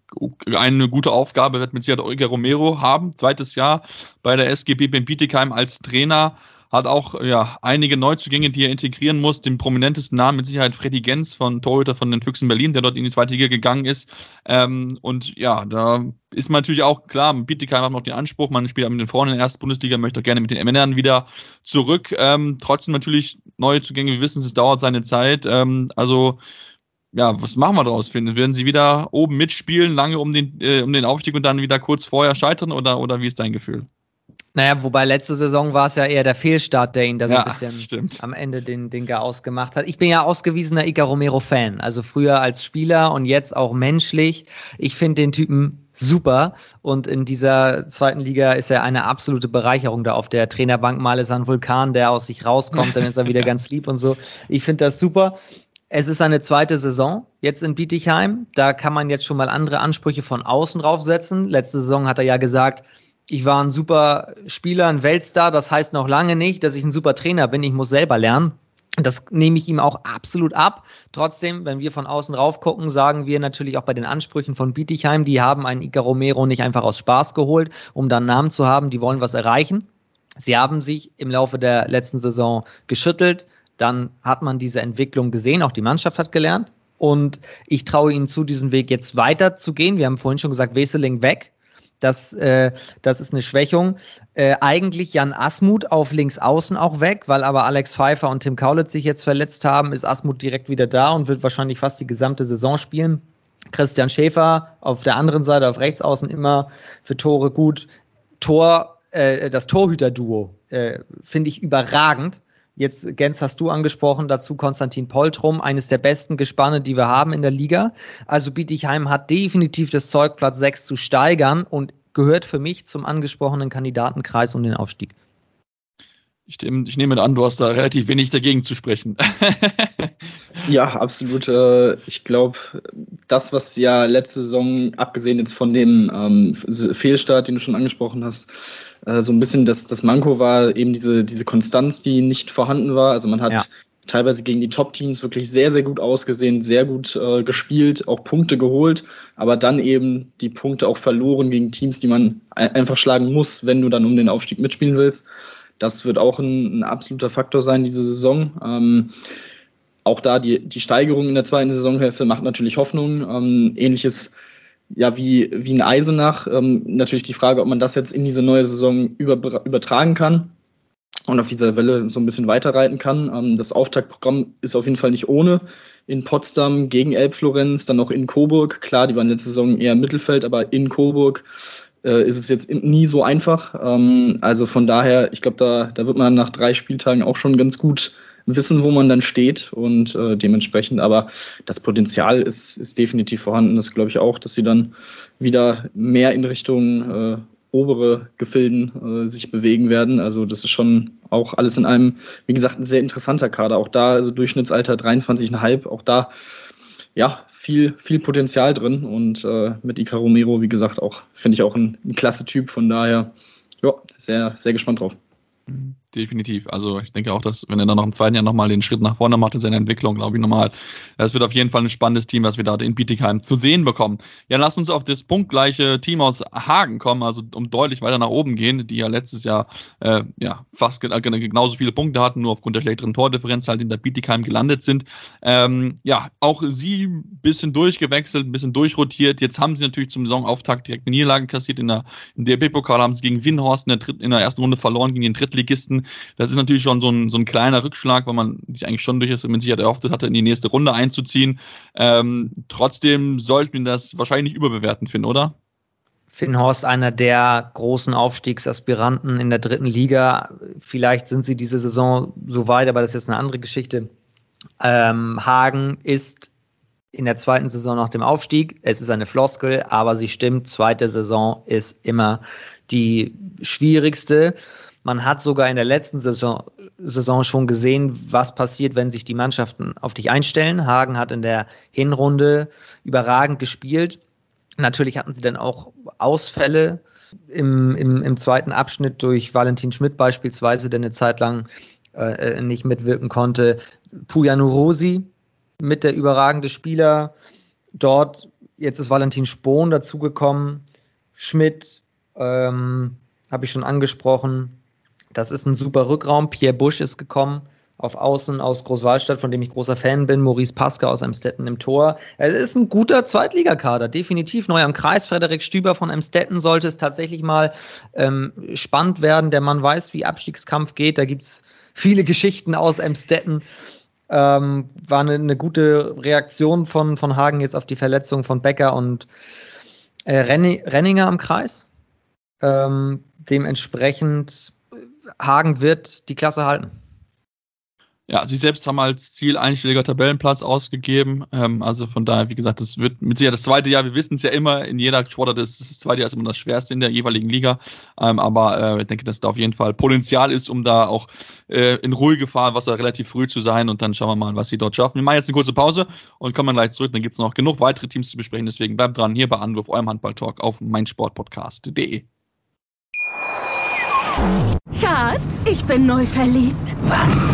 eine gute Aufgabe wird mit Sicherheit Olga Romero haben. Zweites Jahr bei der SGB Bietigheim als Trainer hat auch ja, einige Neuzugänge, die er integrieren muss. Den prominentesten Namen mit Sicherheit Freddy Gens von Torhüter von den Füchsen Berlin, der dort in die zweite Liga gegangen ist. Ähm, und ja, da ist man natürlich auch klar, Bietigheim hat noch den Anspruch, man spielt mit den Frauen in der ersten Bundesliga, möchte auch gerne mit den Männern wieder zurück. Ähm, trotzdem natürlich neue Zugänge, wir wissen, es dauert seine Zeit. Ähm, also ja, was machen wir daraus, finden? Werden sie wieder oben mitspielen, lange um den, äh, um den Aufstieg und dann wieder kurz vorher scheitern oder, oder wie ist dein Gefühl? Naja, wobei letzte Saison war es ja eher der Fehlstart, der ihn da so Ja, ein bisschen stimmt. am Ende den, den Chaos gemacht hat. Ich bin ja ausgewiesener Ica Romero-Fan. Also früher als Spieler und jetzt auch menschlich. Ich finde den Typen super. Und in dieser zweiten Liga ist er eine absolute Bereicherung da auf der Trainerbank. Mal ist er ein Vulkan, der aus sich rauskommt, dann ist er wieder ganz lieb und so. Ich finde das super. Es ist eine zweite Saison jetzt in Bietigheim. Da kann man jetzt schon mal andere Ansprüche von außen draufsetzen. Letzte Saison hat er ja gesagt, ich war ein super Spieler, ein Weltstar. Das heißt noch lange nicht, dass ich ein super Trainer bin. Ich muss selber lernen. Das nehme ich ihm auch absolut ab. Trotzdem, wenn wir von außen rauf gucken, sagen wir natürlich auch bei den Ansprüchen von Bietigheim, die haben einen Ica Romero nicht einfach aus Spaß geholt, um dann Namen zu haben. Die wollen was erreichen. Sie haben sich im Laufe der letzten Saison geschüttelt. Dann hat man diese Entwicklung gesehen. Auch die Mannschaft hat gelernt. Und ich traue ihnen zu, diesen Weg jetzt weiterzugehen. Wir haben vorhin schon gesagt, Weseling weg. Das, äh, das ist eine Schwächung. Äh, eigentlich Jan Asmuth auf links außen auch weg, weil aber Alex Pfeiffer und Tim Kaulitz sich jetzt verletzt haben, ist Asmuth direkt wieder da und wird wahrscheinlich fast die gesamte Saison spielen. Christian Schäfer auf der anderen Seite, auf rechts außen immer für Tore gut. Tor, äh, das Torhüter-Duo äh, finde ich überragend. Jetzt, Gens, hast du angesprochen, dazu Konstantin Poltrum, eines der besten Gespanne, die wir haben in der Liga. Also Bietigheim hat definitiv das Zeug, Platz 6 zu steigern und gehört für mich zum angesprochenen Kandidatenkreis um den Aufstieg. Ich, ich nehme an, du hast da relativ wenig dagegen zu sprechen. Ja, absolut. Äh, Ich glaube, das, was ja letzte Saison, abgesehen jetzt von dem ähm, Fehlstart, den du schon angesprochen hast, äh, so ein bisschen das, das Manko war eben diese, diese Konstanz, die nicht vorhanden war. Also man hat Ja. teilweise gegen die Top-Teams wirklich sehr, sehr gut ausgesehen, sehr gut äh, gespielt, auch Punkte geholt, aber dann eben die Punkte auch verloren gegen Teams, die man ein- einfach schlagen muss, wenn du dann um den Aufstieg mitspielen willst. Das wird auch ein, ein absoluter Faktor sein, diese Saison. Ähm, auch da die, die Steigerung in der zweiten Saisonhälfte macht natürlich Hoffnung. Ähm, ähnliches ja wie, wie in Eisenach. Ähm, natürlich die Frage, ob man das jetzt in diese neue Saison über, übertragen kann. und auf dieser Welle so ein bisschen weiterreiten kann. Ähm, das Auftaktprogramm ist auf jeden Fall nicht ohne. In Potsdam gegen Elbflorenz, dann noch in Coburg. Klar, die waren letzte Saison eher im Mittelfeld, aber in Coburg äh, ist es jetzt nie so einfach. Ähm, also von daher, ich glaube, da, da wird man nach drei Spieltagen auch schon ganz gut wissen, wo man dann steht und äh, dementsprechend, aber das Potenzial ist, ist definitiv vorhanden. Das glaube ich auch, dass sie dann wieder mehr in Richtung äh, obere Gefilden äh, sich bewegen werden. Also das ist schon auch alles in einem, wie gesagt, ein sehr interessanter Kader. Auch da, also Durchschnittsalter 23,5, auch da, ja, viel, viel Potenzial drin. Und äh, mit Ica Romero, wie gesagt, auch, finde ich auch ein, ein klasse Typ. Von daher, ja, sehr, sehr gespannt drauf. Mhm definitiv. Also ich denke auch, dass wenn er dann noch im zweiten Jahr nochmal den Schritt nach vorne macht in seiner Entwicklung, glaube ich nochmal, das wird auf jeden Fall ein spannendes Team, was wir da in Bietigheim zu sehen bekommen. Ja, lass uns auf das punktgleiche Team aus Hagen kommen, also um deutlich weiter nach oben gehen, die ja letztes Jahr äh, ja fast genauso viele Punkte hatten, nur aufgrund der schlechteren Tordifferenz halt in der Bietigheim gelandet sind. Ähm, ja, auch sie ein bisschen durchgewechselt, ein bisschen durchrotiert. Jetzt haben sie natürlich zum Saisonauftakt direkt eine Niederlage kassiert in der der DRB-Pokal, haben sie gegen Winhorst in der, in der ersten Runde verloren gegen den Drittligisten. Das ist natürlich schon so ein, so ein kleiner Rückschlag, weil man sich eigentlich schon durchaus mit Sicherheit erhofft hatte, in die nächste Runde einzuziehen. Ähm, trotzdem sollten wir das wahrscheinlich nicht überbewerten, Finn, oder? Finn Horst, einer der großen Aufstiegsaspiranten in der dritten Liga. Vielleicht sind sie diese Saison so weit, aber das ist jetzt eine andere Geschichte. Ähm, Hagen ist in der zweiten Saison nach dem Aufstieg. Es ist eine Floskel, aber sie stimmt. Zweite Saison ist immer die schwierigste. Man hat sogar in der letzten Saison, Saison schon gesehen, was passiert, wenn sich die Mannschaften auf dich einstellen. Hagen hat in der Hinrunde überragend gespielt. Natürlich hatten sie dann auch Ausfälle im, im, im zweiten Abschnitt durch Valentin Schmidt beispielsweise, der eine Zeit lang äh, nicht mitwirken konnte. Pujanu Rosi mit der überragende Spieler. Dort, jetzt ist Valentin Spohn dazugekommen. Schmidt ähm, habe ich schon angesprochen. Das ist ein super Rückraum. Pierre Busch ist gekommen auf Außen aus Großwallstadt, von dem ich großer Fan bin. Maurice Pasca aus Emstetten im Tor. Es ist ein guter Zweitligakader, definitiv neu am Kreis. Frederik Stüber von Emstetten sollte es tatsächlich mal ähm, spannend werden. Der Mann weiß, wie Abstiegskampf geht. Da gibt es viele Geschichten aus Emstetten. Ähm, war eine, eine, gute Reaktion von, von Hagen jetzt auf die Verletzung von Becker und äh, Renninger am Kreis. Ähm, dementsprechend Hagen wird die Klasse halten. Ja, sie selbst haben als Ziel einstelliger Tabellenplatz ausgegeben. Ähm, also von daher, wie gesagt, das wird mit Sicherheit das zweite Jahr. Wir wissen es ja immer, in jeder Sportart ist das zweite Jahr ist immer das schwerste in der jeweiligen Liga. Ähm, aber äh, ich denke, dass da auf jeden Fall Potenzial ist, um da auch äh, in was da relativ früh zu sein. Und dann schauen wir mal, was sie dort schaffen. Wir machen jetzt eine kurze Pause und kommen dann gleich zurück. Dann gibt es noch genug weitere Teams zu besprechen. Deswegen bleibt dran hier bei Anwurf, eurem Handball-Talk auf meinsportpodcast.de. Schatz, ich bin neu verliebt. Was?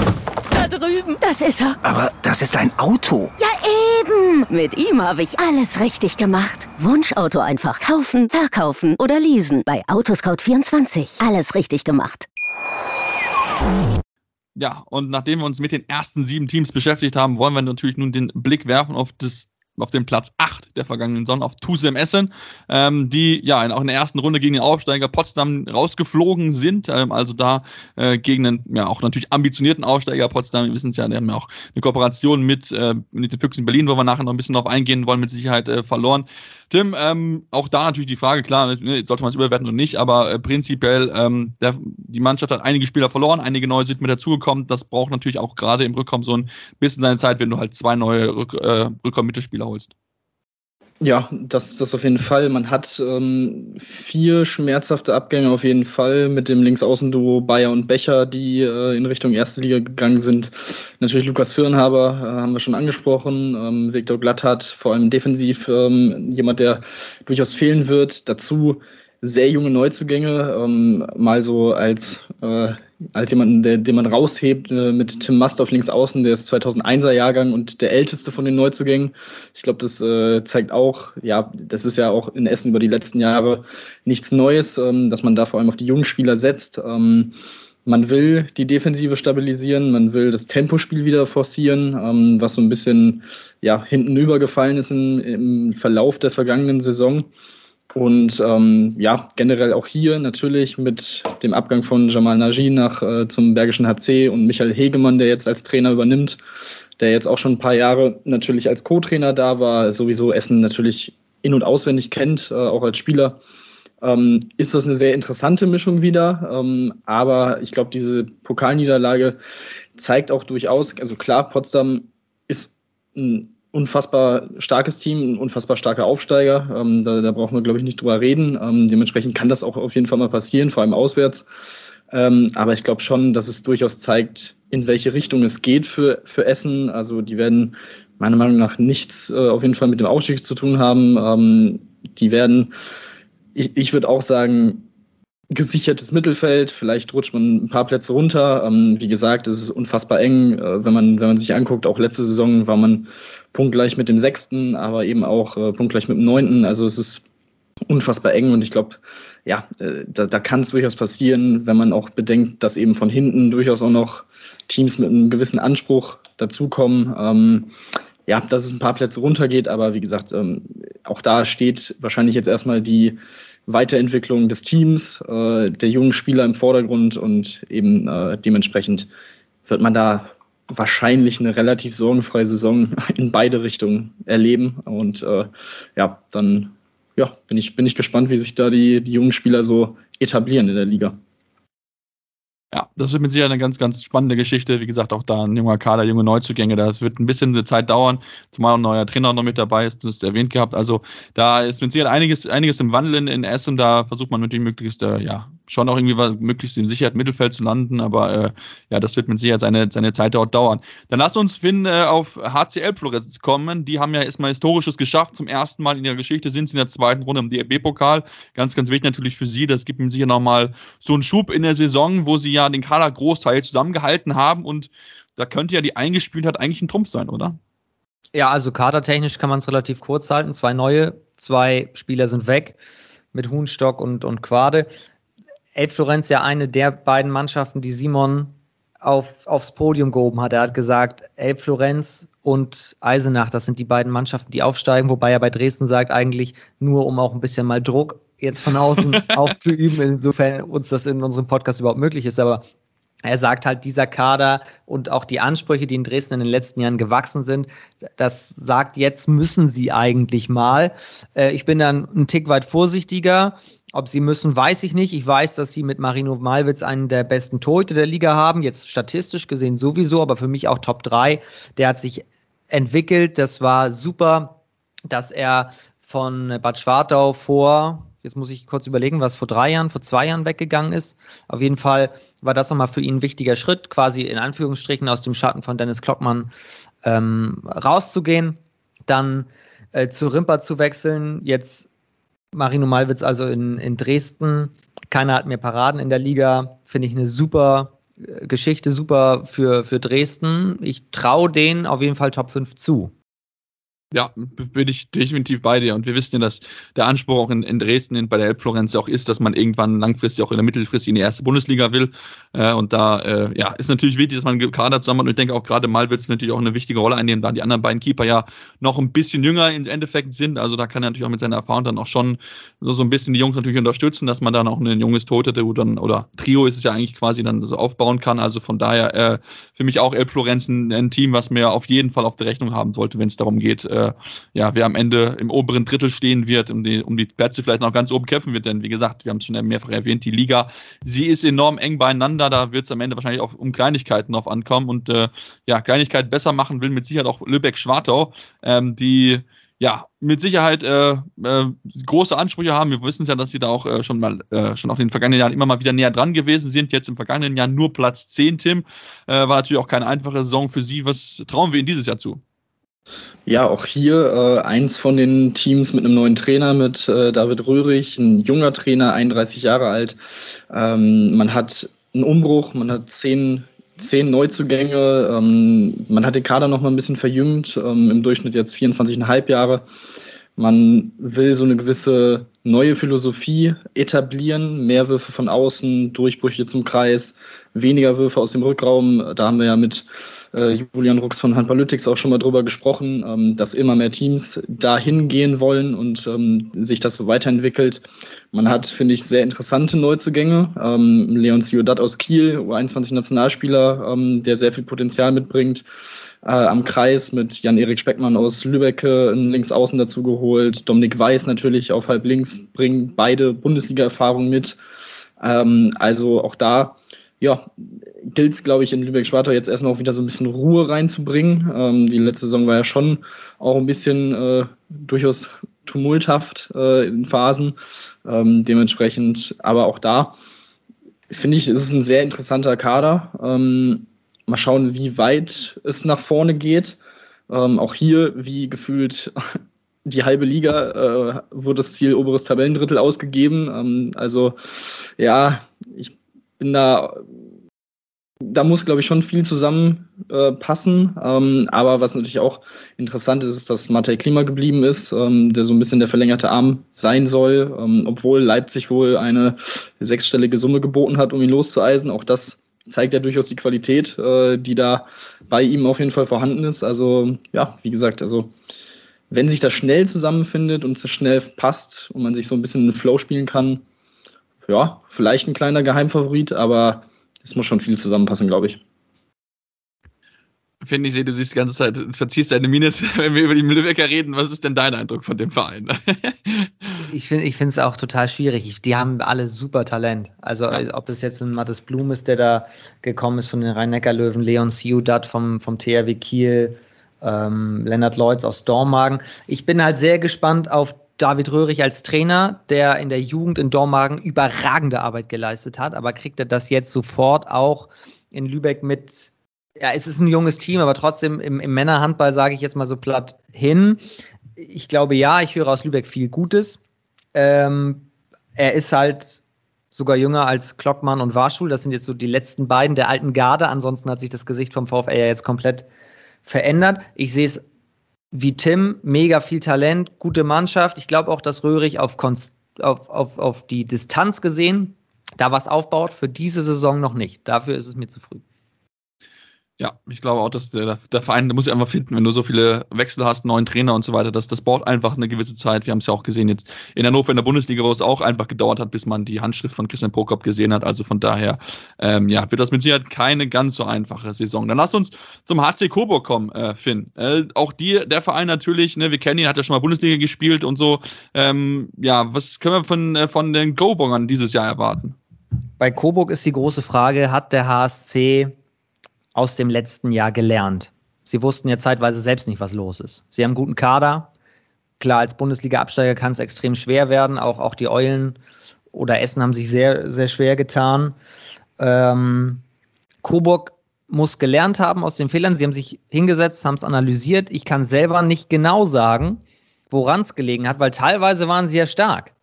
Da drüben. Das ist er. Aber das ist ein Auto. Ja, eben. Mit ihm habe ich alles richtig gemacht. Wunschauto einfach kaufen, verkaufen oder leasen. Bei Autoscout24. Alles richtig gemacht. Ja, und nachdem wir uns mit den ersten sieben Teams beschäftigt haben, wollen wir natürlich nun den Blick werfen auf das auf dem Platz 8 der vergangenen Sonne auf Tusem Essen, ähm, die ja in, auch in der ersten Runde gegen den Aufsteiger Potsdam rausgeflogen sind. Ähm, also da äh, gegen einen ja auch natürlich ambitionierten Aufsteiger Potsdam. Wir wissen es ja, die haben ja auch eine Kooperation mit, äh, mit den Füchsen Berlin, wo wir nachher noch ein bisschen drauf eingehen wollen, mit Sicherheit äh, verloren. Tim, ähm, auch da natürlich die Frage, klar, ne, sollte man es überwerten oder nicht, aber äh, prinzipiell, ähm, der, die Mannschaft hat einige Spieler verloren, einige neue sind mit dazugekommen. Das braucht natürlich auch gerade im Rückkommen so ein bisschen seine Zeit, wenn du halt zwei neue Rück, äh, Rückkommen-Mittelspieler holst. Ja, das, das auf jeden Fall. Man hat ähm, vier schmerzhafte Abgänge auf jeden Fall mit dem Linksaußenduo Bayer und Becher, die äh, in Richtung erste Liga gegangen sind. Natürlich Lukas Firnhaber, äh, haben wir schon angesprochen. Ähm, Viktor Glatthardt, vor allem defensiv, ähm, jemand, der durchaus fehlen wird. Dazu sehr junge Neuzugänge, ähm, mal so als, äh, als jemanden, der, den man raushebt äh, mit Tim Mast links außen, der ist 2001er Jahrgang und der älteste von den Neuzugängen. Ich glaube, das äh, zeigt auch, ja, das ist ja auch in Essen über die letzten Jahre nichts Neues, ähm, dass man da vor allem auf die jungen Spieler setzt. Ähm, man will die Defensive stabilisieren, man will das Tempospiel wieder forcieren, ähm, was so ein bisschen ja, hinten übergefallen ist im, im Verlauf der vergangenen Saison. Und ähm, ja, generell auch hier natürlich mit dem Abgang von Jamal Nagy nach äh, zum Bergischen HC und Michael Hegemann, der jetzt als Trainer übernimmt, der jetzt auch schon ein paar Jahre natürlich als Co-Trainer da war, sowieso Essen natürlich in- und auswendig kennt, äh, auch als Spieler. Ähm, ist das eine sehr interessante Mischung wieder. Ähm, aber ich glaube, diese Pokalniederlage zeigt auch durchaus, also klar, Potsdam ist ein unfassbar starkes Team, ein unfassbar starker Aufsteiger. Ähm, da, da brauchen wir, glaube ich, nicht drüber reden. Ähm, dementsprechend kann das auch auf jeden Fall mal passieren, vor allem auswärts. Ähm, aber ich glaube schon, dass es durchaus zeigt, in welche Richtung es geht für, für Essen. Also die werden meiner Meinung nach nichts äh, auf jeden Fall mit dem Aufstieg zu tun haben. Ähm, die werden, ich, ich würde auch sagen, gesichertes Mittelfeld. Vielleicht rutscht man ein paar Plätze runter. Ähm, wie gesagt, es ist unfassbar eng. Äh, wenn, man, wenn man sich anguckt, auch letzte Saison war man punktgleich mit dem Sechsten, aber eben auch äh, punktgleich mit dem Neunten. Also es ist unfassbar eng und ich glaube, ja, äh, da, da kann es durchaus passieren, wenn man auch bedenkt, dass eben von hinten durchaus auch noch Teams mit einem gewissen Anspruch dazukommen. Ähm, ja, dass es ein paar Plätze runtergeht, aber wie gesagt, ähm, auch da steht wahrscheinlich jetzt erstmal die Weiterentwicklung des Teams, äh, der jungen Spieler im Vordergrund und eben äh, dementsprechend wird man da wahrscheinlich eine relativ sorgenfreie Saison in beide Richtungen erleben. Und äh, ja, dann ja, bin, ich, bin ich gespannt, wie sich da die, die jungen Spieler so etablieren in der Liga. Ja, das wird mit Sicherheit eine ganz, ganz spannende Geschichte. Wie gesagt, auch da ein junger Kader, junge Neuzugänge. Das wird ein bisschen Zeit dauern, zumal ein neuer Trainer noch mit dabei ist. Du hast es erwähnt gehabt. Also da ist mit Sicherheit einiges, einiges im Wandel in, in Essen. Da versucht man natürlich möglichst, äh, ja, schon auch irgendwie möglichst in Sicherheit Mittelfeld zu landen. Aber äh, ja, das wird mit Sicherheit seine, seine Zeit dort dauern. Dann lass uns, Finn, äh, auf HCL Florenz kommen. Die haben ja erstmal Historisches geschafft. Zum ersten Mal in ihrer Geschichte sind sie in der zweiten Runde im DRB-Pokal. Ganz, ganz wichtig natürlich für sie. Das gibt ihnen sicher nochmal so einen Schub in der Saison, wo sie ja den Kader Großteil zusammengehalten haben. Und da könnte ja die Eingespieltheit eigentlich ein Trumpf sein, oder? Ja, also kadertechnisch kann man es relativ kurz halten. Zwei neue, zwei Spieler sind weg mit Huhnstock und, und Quade. Elbflorenz ja eine der beiden Mannschaften, die Simon auf, aufs Podium gehoben hat. Er hat gesagt, Elbflorenz und Eisenach, das sind die beiden Mannschaften, die aufsteigen, wobei er bei Dresden sagt, eigentlich nur, um auch ein bisschen mal Druck jetzt von außen aufzuüben, insofern uns das in unserem Podcast überhaupt möglich ist. Aber er sagt halt, dieser Kader und auch die Ansprüche, die in Dresden in den letzten Jahren gewachsen sind, das sagt, jetzt müssen sie eigentlich mal. Äh, ich bin dann einen Tick weit vorsichtiger. Ob sie müssen, weiß ich nicht. Ich weiß, dass sie mit Marino Malwitz einen der besten Torhüter der Liga haben, jetzt statistisch gesehen sowieso, aber für mich auch Top 3. Der hat sich entwickelt. Das war super, dass er von Bad Schwartau vor, jetzt muss ich kurz überlegen, was vor drei Jahren, vor zwei Jahren weggegangen ist. Auf jeden Fall war das nochmal für ihn ein wichtiger Schritt, quasi in Anführungsstrichen aus dem Schatten von Dennis Klockmann ähm, rauszugehen, dann äh, zu Rimper zu wechseln. Jetzt Marino Malwitz also in, in Dresden. Keiner hat mehr Paraden in der Liga. Finde ich eine super äh, Geschichte, super für, für Dresden. Ich traue denen auf jeden Fall Top 5 zu. Ja, bin ich definitiv bei dir. Und wir wissen ja, dass der Anspruch auch in, in Dresden, bei der Elbflorenz auch ist, dass man irgendwann langfristig auch in der Mittelfristig in die erste Bundesliga will. Äh, und da äh, ja, ist natürlich wichtig, dass man einen Kader zusammen hat. Und ich denke auch gerade mal wird es natürlich auch eine wichtige Rolle einnehmen, da die anderen beiden Keeper ja noch ein bisschen jünger im Endeffekt sind. Also da kann er natürlich auch mit seiner Erfahrung dann auch schon so, so ein bisschen die Jungs natürlich unterstützen, dass man dann auch ein junges Tote dann, oder Trio ist es ja eigentlich quasi dann so aufbauen kann. Also von daher äh, für mich auch Elbflorenz ein, ein, Team, was mir auf jeden Fall auf der Rechnung haben sollte, wenn es darum geht, äh, äh, ja, wer am Ende im oberen Drittel stehen wird, um die, um die Plätze vielleicht noch ganz oben kämpfen wird. Denn wie gesagt, wir haben es schon mehrfach erwähnt, die Liga, sie ist enorm eng beieinander. Da wird es am Ende wahrscheinlich auch um Kleinigkeiten drauf ankommen. Und äh, ja, Kleinigkeit besser machen will mit Sicherheit auch Lübeck-Schwartau, ähm, die ja, mit Sicherheit äh, äh, große Ansprüche haben. Wir wissen ja, dass sie da auch äh, schon mal äh, schon auch in den vergangenen Jahren immer mal wieder näher dran gewesen sind. Jetzt im vergangenen Jahr nur Platz 10, Tim. Äh, war natürlich auch keine einfache Saison für sie. Was trauen wir ihnen dieses Jahr zu? Ja, auch hier äh, eins von den Teams mit einem neuen Trainer, mit äh, David Röhrig, ein junger Trainer, 31 Jahre alt. Ähm, man hat einen Umbruch, man hat zehn, zehn Neuzugänge, ähm, man hat den Kader noch mal ein bisschen verjüngt, ähm, im Durchschnitt jetzt 24,5 Jahre. Man will so eine gewisse neue Philosophie etablieren, Mehrwürfe von außen, Durchbrüche zum Kreis, weniger Würfe aus dem Rückraum. Da haben wir ja mit äh, Julian Rux von Handballytics auch schon mal drüber gesprochen, ähm, dass immer mehr Teams dahin gehen wollen und ähm, sich das so weiterentwickelt. Man hat, finde ich, sehr interessante Neuzugänge. Ähm, Leon Ciudat aus Kiel, U21-Nationalspieler, ähm, der sehr viel Potenzial mitbringt. Äh, am Kreis mit Jan-Erik Speckmann aus Lübeck einen Linksaußen dazu geholt. Dominik Weiß natürlich auf halb links bringen beide Bundesliga-Erfahrungen mit. Ähm, also auch da ja, gilt es, glaube ich, in Lübeck-Schwartau jetzt erstmal auch wieder so ein bisschen Ruhe reinzubringen. Ähm, die letzte Saison war ja schon auch ein bisschen äh, durchaus tumulthaft äh, in Phasen. Ähm, dementsprechend, aber auch da finde ich, ist es ein sehr interessanter Kader. Ähm, mal schauen, wie weit es nach vorne geht. Ähm, auch hier, wie gefühlt die halbe Liga, äh, wurde das Ziel oberes Tabellendrittel ausgegeben. Ähm, also ja, ich bin da da muss, glaube ich, schon viel zusammenpassen. Äh, ähm, aber was natürlich auch interessant ist, ist, dass Matej Klima geblieben ist, ähm, der so ein bisschen der verlängerte Arm sein soll, ähm, obwohl Leipzig wohl eine sechsstellige Summe geboten hat, um ihn loszueisen. Auch das zeigt ja durchaus die Qualität, äh, die da bei ihm auf jeden Fall vorhanden ist. Also, ja, wie gesagt, also wenn sich das schnell zusammenfindet und es schnell passt und man sich so ein bisschen in den Flow spielen kann, ja, vielleicht ein kleiner Geheimfavorit, aber es muss schon viel zusammenpassen, glaube ich. Finde ich, du siehst die ganze Zeit, verziehst deine Miene, wenn wir über die Lübecker reden. Was ist denn dein Eindruck von dem Verein? ich finde ich es auch total schwierig. Die haben alle super Talent. Also, ja. ob es jetzt ein Mattes Blum ist, der da gekommen ist von den Rhein-Neckar-Löwen, Leon Ciudat vom, vom THW Kiel, ähm, Lennart Leutz aus Dormagen. Ich bin halt sehr gespannt auf David Röhrig als Trainer, der in der Jugend in Dormagen überragende Arbeit geleistet hat, aber kriegt er das jetzt sofort auch in Lübeck mit? Ja, es ist ein junges Team, aber trotzdem im, im Männerhandball sage ich jetzt mal so platt hin. Ich glaube ja, ich höre aus Lübeck viel Gutes. Ähm, er ist halt sogar jünger als Klockmann und Warschul. Das sind jetzt so die letzten beiden der alten Garde. Ansonsten hat sich das Gesicht vom VfL ja jetzt komplett verändert. Ich sehe es wie Tim, mega viel Talent, gute Mannschaft. Ich glaube auch, dass Röhrig auf, auf, auf, auf die Distanz gesehen da was aufbaut. Für diese Saison noch nicht. Dafür ist es mir zu früh. Ja, ich glaube auch, dass der, der Verein, der muss sich einfach finden, wenn du so viele Wechsel hast, neuen Trainer und so weiter, dass das braucht einfach eine gewisse Zeit. Wir haben es ja auch gesehen jetzt in Hannover in der Bundesliga, wo es auch einfach gedauert hat, bis man die Handschrift von Christian Prokop gesehen hat. Also von daher, ähm, ja, wird das mit Sicherheit keine ganz so einfache Saison. Dann lass uns zum HC Coburg kommen, äh, Finn. Äh, auch die, der Verein natürlich, ne, wir kennen ihn, hat ja schon mal Bundesliga gespielt und so. Ähm, ja, was können wir von, äh, von den Coburgern dieses Jahr erwarten? Bei Coburg ist die große Frage, hat der HSC aus dem letzten Jahr gelernt. Sie wussten ja zeitweise selbst nicht, was los ist. Sie haben einen guten Kader. Klar, als Bundesliga-Absteiger kann es extrem schwer werden. Auch, auch die Eulen oder Essen haben sich sehr, sehr schwer getan. Ähm, Coburg muss gelernt haben aus den Fehlern. Sie haben sich hingesetzt, haben es analysiert. Ich kann selber nicht genau sagen, woran es gelegen hat, weil teilweise waren sie ja stark.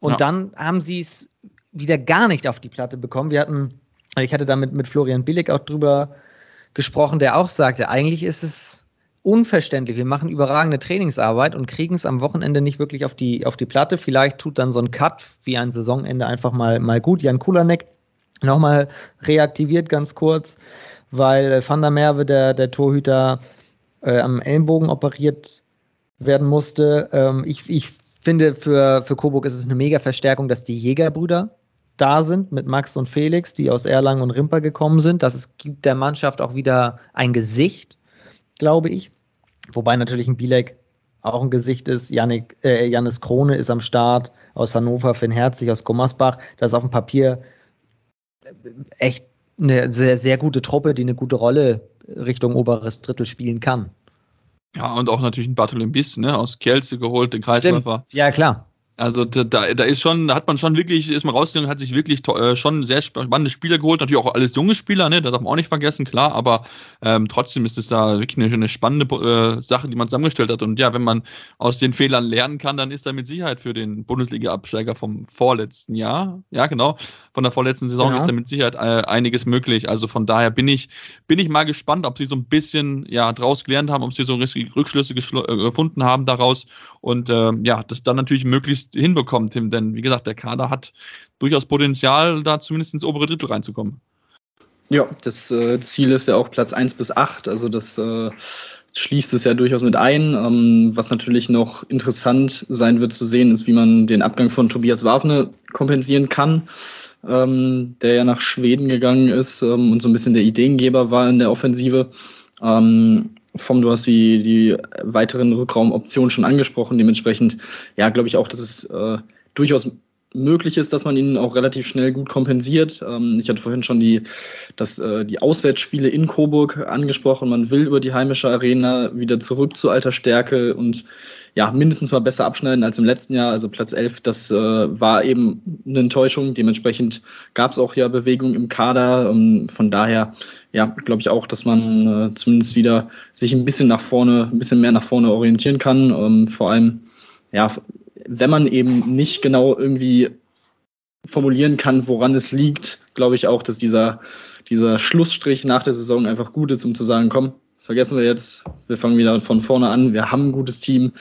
Und ja. dann haben sie es wieder gar nicht auf die Platte bekommen. Wir hatten, ich hatte da mit, mit Florian Billig auch drüber gesprochen, der auch sagte, eigentlich ist es unverständlich. Wir machen überragende Trainingsarbeit und kriegen es am Wochenende nicht wirklich auf die, auf die Platte. Vielleicht tut dann so ein Cut wie ein Saisonende einfach mal, mal gut. Jan Kulanek nochmal reaktiviert ganz kurz, weil Van der Merwe, der, der Torhüter, äh, am Ellenbogen operiert werden musste. Ähm, ich, ich finde, für, für Coburg ist es eine mega Verstärkung, dass die Jägerbrüder da sind mit Max und Felix, die aus Erlangen und Rimper gekommen sind. Das gibt der Mannschaft auch wieder ein Gesicht, glaube ich. Wobei natürlich ein Bielek auch ein Gesicht ist. Janik, äh, Janis Krone ist am Start aus Hannover, Finn Herzig aus Gummersbach. Das ist auf dem Papier echt eine sehr, sehr gute Truppe, die eine gute Rolle Richtung oberes Drittel spielen kann. Ja, und auch natürlich ein Bartolom Biss, ne, aus Kielce geholt, den Kreisläufer. Ja, klar. Also da, da ist schon, da hat man schon wirklich, ist man rausgegangen, hat sich wirklich äh, schon sehr spannende Spieler geholt. Natürlich auch alles junge Spieler, ne? Das darf man auch nicht vergessen, klar, aber ähm, trotzdem ist es da wirklich eine, eine spannende äh, Sache, die man zusammengestellt hat. Und ja, wenn man aus den Fehlern lernen kann, dann ist da mit Sicherheit für den Bundesliga-Absteiger vom vorletzten Jahr, ja genau, von der vorletzten Saison ja. ist da mit Sicherheit äh, einiges möglich. Also von daher bin ich, bin ich mal gespannt, ob sie so ein bisschen ja draus gelernt haben, ob sie so Rückschlüsse äh, gefunden haben daraus und ähm, ja, das dann natürlich möglichst hinbekommen, Tim. Denn wie gesagt, der Kader hat durchaus Potenzial, da zumindest ins obere Drittel reinzukommen. Ja, das äh, Ziel ist ja auch Platz 1 bis 8, also das äh, schließt es ja durchaus mit ein. Ähm, was natürlich noch interessant sein wird zu sehen, ist, wie man den Abgang von Tobias Wafne kompensieren kann, ähm, der ja nach Schweden gegangen ist ähm, und so ein bisschen der Ideengeber war in der Offensive. Ähm, vom, du hast die, die weiteren Rückraumoptionen schon angesprochen. Dementsprechend, ja, glaube ich auch, dass es äh, durchaus möglich ist, dass man ihn auch relativ schnell gut kompensiert. Ähm, ich hatte vorhin schon die, das, äh, die Auswärtsspiele in Coburg angesprochen. Man will über die heimische Arena wieder zurück zu alter Stärke und ja, mindestens mal besser abschneiden als im letzten Jahr. Also Platz 11, das äh, war eben eine Enttäuschung. Dementsprechend gab es auch ja Bewegung im Kader. Um, von daher, ja, glaube ich auch, dass man äh, zumindest wieder sich ein bisschen nach vorne, ein bisschen mehr nach vorne orientieren kann. Um, vor allem, ja, wenn man eben nicht genau irgendwie formulieren kann, woran es liegt, glaube ich auch, dass dieser, dieser Schlussstrich nach der Saison einfach gut ist, um zu sagen, komm, vergessen wir jetzt, wir fangen wieder von vorne an, wir haben ein gutes Team,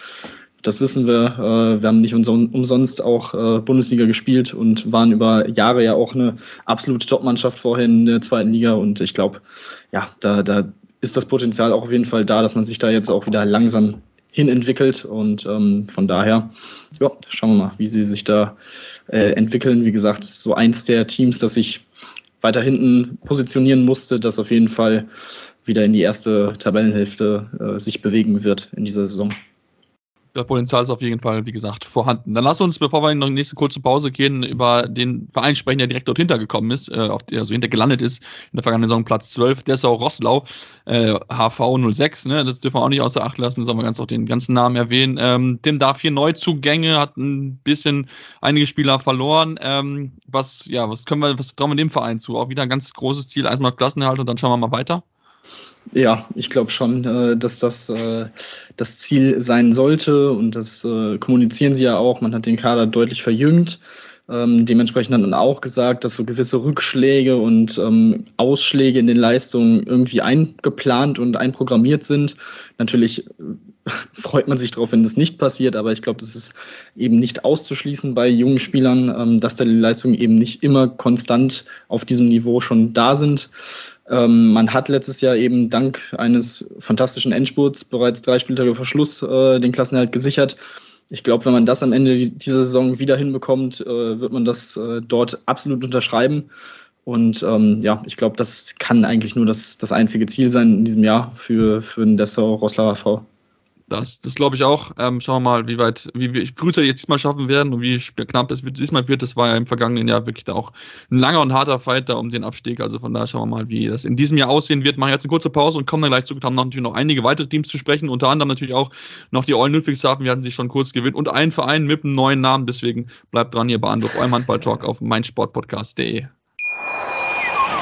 das wissen wir. Äh, wir haben nicht umsonst auch äh, Bundesliga gespielt und waren über Jahre ja auch eine absolute Top-Mannschaft vorher in der zweiten Liga. Und ich glaube, ja, da, da ist das Potenzial auch auf jeden Fall da, dass man sich da jetzt auch wieder langsam hin entwickelt. Und ähm, von daher, ja, schauen wir mal, wie sie sich da äh, entwickeln. Wie gesagt, so eins der Teams, das sich weiter hinten positionieren musste, das auf jeden Fall wieder in die erste Tabellenhälfte äh, sich bewegen wird in dieser Saison das Potenzial ist auf jeden Fall, wie gesagt, vorhanden. Dann lass uns, bevor wir in die nächste kurze Pause gehen, über den Verein sprechen, der direkt dort hintergekommen ist, äh, auf, also hinter gelandet ist, in der vergangenen Saison Platz 12, der ist auch Rosslau, äh, HV 06, ne, das dürfen wir auch nicht außer Acht lassen, sollen wir ganz auch den ganzen Namen erwähnen. Ähm, dem darf hier Neuzugänge, hat ein bisschen einige Spieler verloren. Ähm, was, ja, was können wir, was trauen wir dem Verein zu? Auch wieder ein ganz großes Ziel, erstmal Klassenerhalt und dann schauen wir mal weiter. Ja, ich glaube schon, äh, dass das äh, das Ziel sein sollte und das äh, kommunizieren sie ja auch. Man hat den Kader deutlich verjüngt. Ähm, dementsprechend hat man auch gesagt, dass so gewisse Rückschläge und ähm, Ausschläge in den Leistungen irgendwie eingeplant und einprogrammiert sind. Natürlich freut man sich darauf, wenn das nicht passiert, aber ich glaube, das ist eben nicht auszuschließen bei jungen Spielern, ähm, dass da die Leistungen eben nicht immer konstant auf diesem Niveau schon da sind. Ähm, man hat letztes Jahr eben dank eines fantastischen Endspurts bereits drei Spieltage vor Schluss äh, den Klassenerhalt gesichert. Ich glaube, wenn man das am Ende dieser Saison wieder hinbekommt, äh, wird man das äh, dort absolut unterschreiben. Und ähm, ja, ich glaube, das kann eigentlich nur das, das einzige Ziel sein in diesem Jahr für, für den Dessau Roslauer V. Das, das glaube ich auch. Ähm, schauen wir mal, wie weit, wie wir früher jetzt diesmal schaffen werden und wie knapp es diesmal wird. Das war ja im vergangenen Jahr wirklich da auch ein langer und harter Fight da um den Abstieg. Also von daher schauen wir mal, wie das in diesem Jahr aussehen wird. Machen jetzt eine kurze Pause und kommen dann gleich zu. Haben natürlich noch einige weitere Teams zu sprechen. Unter anderem natürlich auch noch die Eulen Ludwigshafen. Wir hatten sie schon kurz gewinnt und einen Verein mit einem neuen Namen. Deswegen bleibt dran hier bei Anruf eurem Handball-Talk auf meinsportpodcast.de.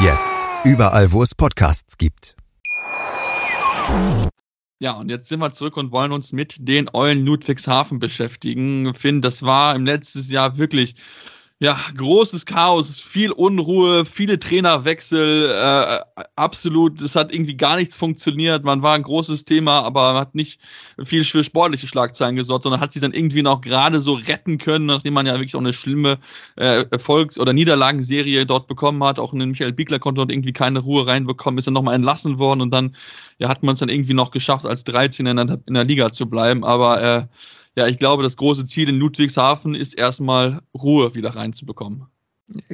Jetzt überall, wo es Podcasts gibt. Ja, und jetzt sind wir zurück und wollen uns mit den Eulen Ludwigshafen beschäftigen. Finn, das war im letzten Jahr wirklich ja, großes Chaos, viel Unruhe, viele Trainerwechsel, äh, absolut, es hat irgendwie gar nichts funktioniert. Man war ein großes Thema, aber hat nicht viel für sportliche Schlagzeilen gesorgt, sondern hat sich dann irgendwie noch gerade so retten können, nachdem man ja wirklich auch eine schlimme äh, Erfolgs- oder Niederlagenserie dort bekommen hat. Auch in Michael Biegler konnte dort irgendwie keine Ruhe reinbekommen, ist dann nochmal entlassen worden und dann ja, hat man es dann irgendwie noch geschafft, als 13 in der, in der Liga zu bleiben. Aber äh, ja, ich glaube, das große Ziel in Ludwigshafen ist erstmal Ruhe wieder reinzubekommen.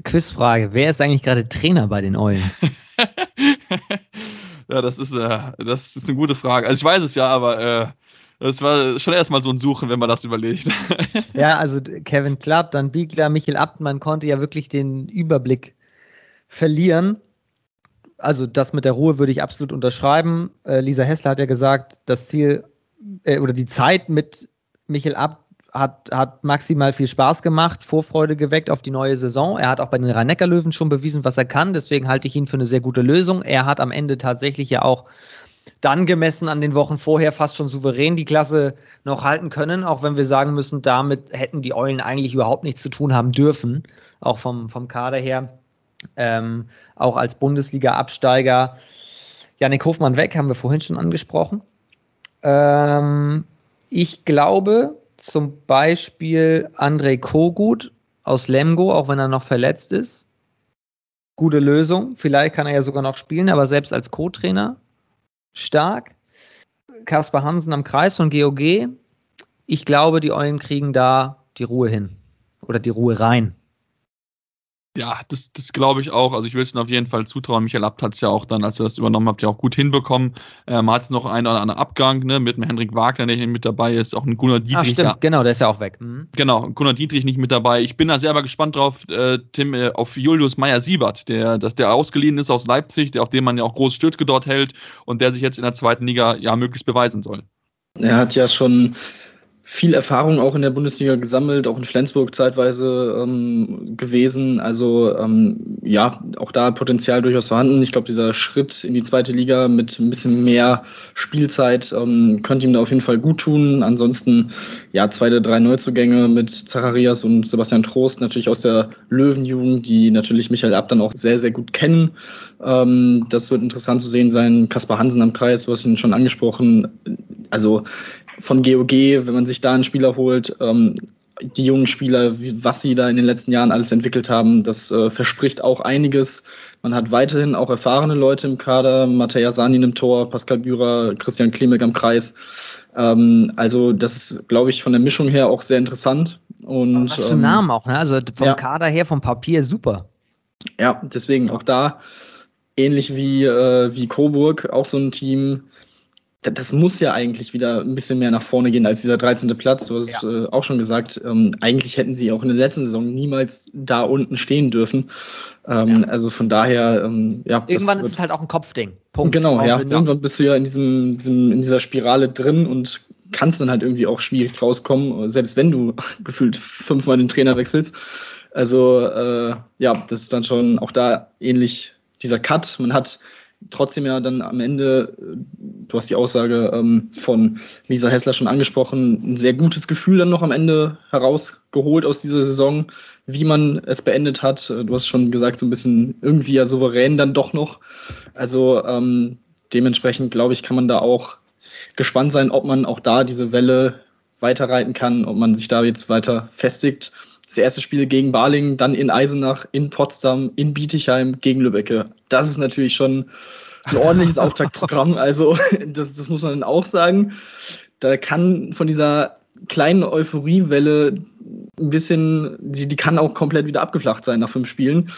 Quizfrage: Wer ist eigentlich gerade Trainer bei den Eulen? ja, das ist, äh, das ist eine gute Frage. Also ich weiß es ja, aber äh, das war schon erstmal so ein Suchen, wenn man das überlegt. ja, also Kevin Klatt, dann Biegler, Michael Abtmann konnte ja wirklich den Überblick verlieren. Also das mit der Ruhe würde ich absolut unterschreiben. Äh, Lisa Hessler hat ja gesagt, das Ziel äh, oder die Zeit mit Michel Ab hat, hat maximal viel Spaß gemacht, Vorfreude geweckt auf die neue Saison. Er hat auch bei den Rhein-Neckar-Löwen schon bewiesen, was er kann. Deswegen halte ich ihn für eine sehr gute Lösung. Er hat am Ende tatsächlich ja auch dann gemessen an den Wochen vorher fast schon souverän die Klasse noch halten können, auch wenn wir sagen müssen, damit hätten die Eulen eigentlich überhaupt nichts zu tun haben dürfen, auch vom, vom Kader her. Ähm, auch als Bundesliga-Absteiger. Janik Hofmann weg, haben wir vorhin schon angesprochen. Ähm, ich glaube zum Beispiel André Kogut aus Lemgo, auch wenn er noch verletzt ist. Gute Lösung. Vielleicht kann er ja sogar noch spielen, aber selbst als Co-Trainer stark. Kaspar Hansen am Kreis von GOG. Ich glaube, die Eulen kriegen da die Ruhe hin. Oder die Ruhe rein. Ja, das, das glaube ich auch. Also ich will es auf jeden Fall zutrauen. Michael Abt hat es ja auch dann, als er das übernommen hat, ja auch gut hinbekommen. Ähm, hat noch einen oder anderen Abgang, ne, mit dem Henrik Wagner, der hier mit dabei ist, auch ein Gunnar Dietrich. Ach, stimmt, der, genau, der ist ja auch weg. Mhm. Genau, Gunnar Dietrich nicht mit dabei. Ich bin da selber gespannt drauf, äh, Tim, äh, auf Julius Meyer-Siebert, der, dass der ausgeliehen ist aus Leipzig, der, auf dem man ja auch groß Stütke dort hält und der sich jetzt in der zweiten Liga ja möglichst beweisen soll. Er hat ja schon viel Erfahrung auch in der Bundesliga gesammelt, auch in Flensburg zeitweise ähm, gewesen. Also ähm, ja, auch da Potenzial durchaus vorhanden. Ich glaube, dieser Schritt in die zweite Liga mit ein bisschen mehr Spielzeit ähm, könnte ihm da auf jeden Fall gut tun. Ansonsten ja, zweite, drei Neuzugänge mit Zacharias und Sebastian Trost natürlich aus der Löwenjugend, die natürlich Michael Ab dann auch sehr, sehr gut kennen. Ähm, das wird interessant zu sehen sein. Kaspar Hansen am Kreis, du hast ihn schon angesprochen. Also von GOG, wenn man sich da einen Spieler holt, ähm, die jungen Spieler, was sie da in den letzten Jahren alles entwickelt haben, das äh, verspricht auch einiges. Man hat weiterhin auch erfahrene Leute im Kader, Matej Sanin im Tor, Pascal Bührer, Christian Klimek am Kreis. Ähm, also das ist, glaube ich, von der Mischung her auch sehr interessant. Und, was für ähm, Namen auch, ne? Also vom ja. Kader her, vom Papier super. Ja, deswegen auch da ähnlich wie, äh, wie Coburg, auch so ein Team, das muss ja eigentlich wieder ein bisschen mehr nach vorne gehen als dieser 13. Platz. Du hast ja. äh, auch schon gesagt, ähm, eigentlich hätten sie auch in der letzten Saison niemals da unten stehen dürfen. Ähm, ja. Also von daher, ähm, ja. Irgendwann ist es halt auch ein Kopfding. Punkt. Genau, ja. Irgendwann bist du ja in, diesem, diesem, in dieser Spirale drin und kannst dann halt irgendwie auch schwierig rauskommen, selbst wenn du gefühlt fünfmal den Trainer wechselst. Also äh, ja, das ist dann schon auch da ähnlich dieser Cut. Man hat trotzdem ja dann am Ende, äh, du hast die Aussage ähm, von Lisa Hessler schon angesprochen, ein sehr gutes Gefühl dann noch am Ende herausgeholt aus dieser Saison, wie man es beendet hat. Äh, du hast schon gesagt, so ein bisschen irgendwie ja souverän dann doch noch. Also ähm, dementsprechend, glaube ich, kann man da auch gespannt sein, ob man auch da diese Welle weiterreiten kann, ob man sich da jetzt weiter festigt das erste Spiel gegen Balingen, dann in Eisenach, in Potsdam, in Bietigheim gegen Lübbecke. Das ist natürlich schon ein ordentliches Auftaktprogramm. Also, das, das muss man dann auch sagen. Da kann von dieser kleinen Euphoriewelle ein bisschen, die, die kann auch komplett wieder abgeflacht sein nach fünf Spielen.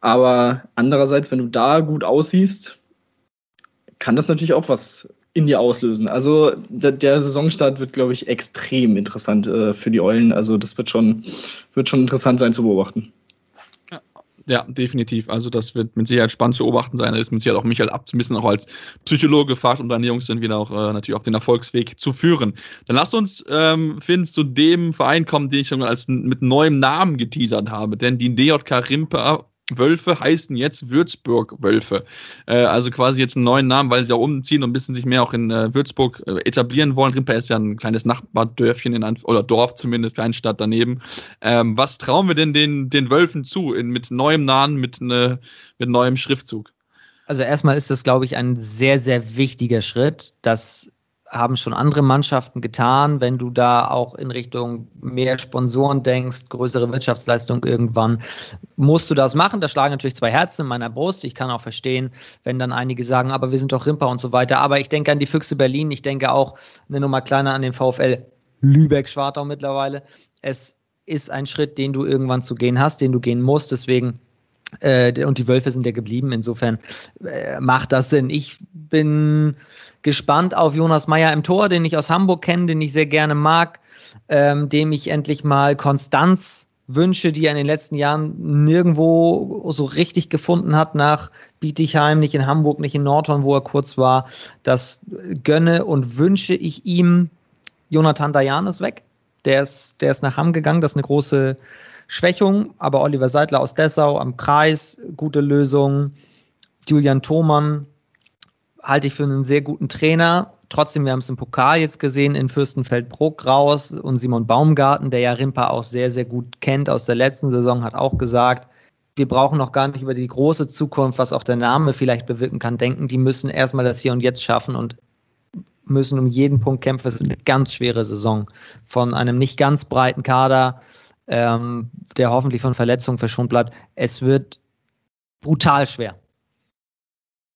Aber andererseits, wenn du da gut aussiehst, kann das natürlich auch was in dir auslösen. Also der, der Saisonstart wird, glaube ich, extrem interessant äh, für die Eulen. Also das wird schon, wird schon interessant sein zu beobachten. Ja, definitiv. Also das wird mit Sicherheit spannend zu beobachten sein. Da ist mit Sicherheit auch Michael bisschen auch als Psychologe gefragt, um deine Jungs dann wieder auch äh, natürlich auf den Erfolgsweg zu führen. Dann lasst uns, ähm, Finn, zu dem Verein kommen, den ich schon als mit neuem Namen geteasert habe. Denn die DJK Rimper Wölfe heißen jetzt Würzburg-Wölfe. Äh, also quasi jetzt einen neuen Namen, weil sie auch umziehen und ein bisschen sich mehr auch in äh, Würzburg äh, etablieren wollen. Rimper ist ja ein kleines Nachbardörfchen in ein, oder Dorf zumindest, Kleinstadt daneben. Ähm, was trauen wir denn den, den Wölfen zu in, mit neuem Namen, mit, ne, mit neuem Schriftzug? Also erstmal ist das, glaube ich, ein sehr, sehr wichtiger Schritt, dass haben schon andere Mannschaften getan. Wenn du da auch in Richtung mehr Sponsoren denkst, größere Wirtschaftsleistung irgendwann, musst du das machen. Da schlagen natürlich zwei Herzen in meiner Brust. Ich kann auch verstehen, wenn dann einige sagen, aber wir sind doch Rimper und so weiter. Aber ich denke an die Füchse Berlin. Ich denke auch eine Nummer kleiner an den VfL Lübeck-Schwartau mittlerweile. Es ist ein Schritt, den du irgendwann zu gehen hast, den du gehen musst. Deswegen äh, und die Wölfe sind ja geblieben. Insofern äh, macht das Sinn. Ich bin gespannt auf Jonas Meyer im Tor, den ich aus Hamburg kenne, den ich sehr gerne mag, ähm, dem ich endlich mal Konstanz Wünsche, die er in den letzten Jahren nirgendwo so richtig gefunden hat, nach Bietigheim, nicht in Hamburg, nicht in Nordhorn, wo er kurz war. Das gönne und wünsche ich ihm. Jonathan Dayan ist weg. Der ist, der ist nach Hamm gegangen. Das ist eine große Schwächung. Aber Oliver Seidler aus Dessau am Kreis, gute Lösung. Julian Thomann halte ich für einen sehr guten Trainer. Trotzdem, wir haben es im Pokal jetzt gesehen, in Fürstenfeldbruck raus und Simon Baumgarten, der ja Rimpa auch sehr, sehr gut kennt aus der letzten Saison, hat auch gesagt, wir brauchen noch gar nicht über die große Zukunft, was auch der Name vielleicht bewirken kann, denken. Die müssen erstmal das Hier und Jetzt schaffen und müssen um jeden Punkt kämpfen. Es ist eine ganz schwere Saison von einem nicht ganz breiten Kader, ähm, der hoffentlich von Verletzungen verschont bleibt. Es wird brutal schwer.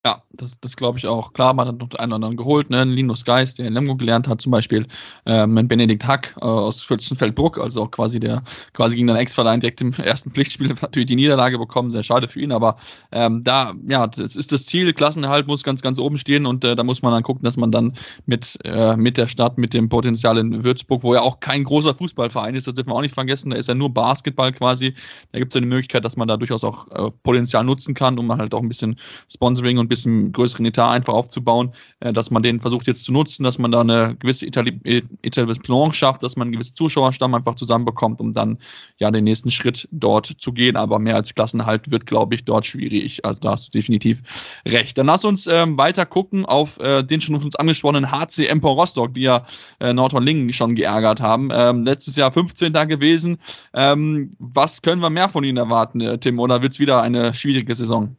Ja, das, das glaube ich auch. Klar, man hat noch einen oder anderen geholt, ne? Linus Geist, der in Lemgo gelernt hat, zum Beispiel ähm, Benedikt Hack äh, aus Fürstenfeldbruck, also auch quasi der, quasi gegen den Ex-Verein direkt im ersten Pflichtspiel natürlich die Niederlage bekommen, sehr schade für ihn, aber ähm, da, ja, das ist das Ziel, Klassenerhalt muss ganz, ganz oben stehen und äh, da muss man dann gucken, dass man dann mit, äh, mit der Stadt, mit dem Potenzial in Würzburg, wo ja auch kein großer Fußballverein ist, das dürfen wir auch nicht vergessen, da ist ja nur Basketball quasi, da gibt es ja eine Möglichkeit, dass man da durchaus auch äh, Potenzial nutzen kann, um halt auch ein bisschen Sponsoring und größeren Etat einfach aufzubauen, äh, dass man den versucht jetzt zu nutzen, dass man da eine gewisse Etablissement schafft, dass man einen gewissen Zuschauerstamm einfach zusammenbekommt, um dann ja den nächsten Schritt dort zu gehen. Aber mehr als Klassenhalt wird, glaube ich, dort schwierig. Also da hast du definitiv recht. Dann lass uns ähm, weiter gucken auf äh, den schon von uns angesprochenen HC Empor Rostock, die ja äh, Nordhorn-Lingen schon geärgert haben. Ähm, letztes Jahr 15. gewesen. Ähm, was können wir mehr von ihnen erwarten, äh, Tim? Oder wird es wieder eine schwierige Saison?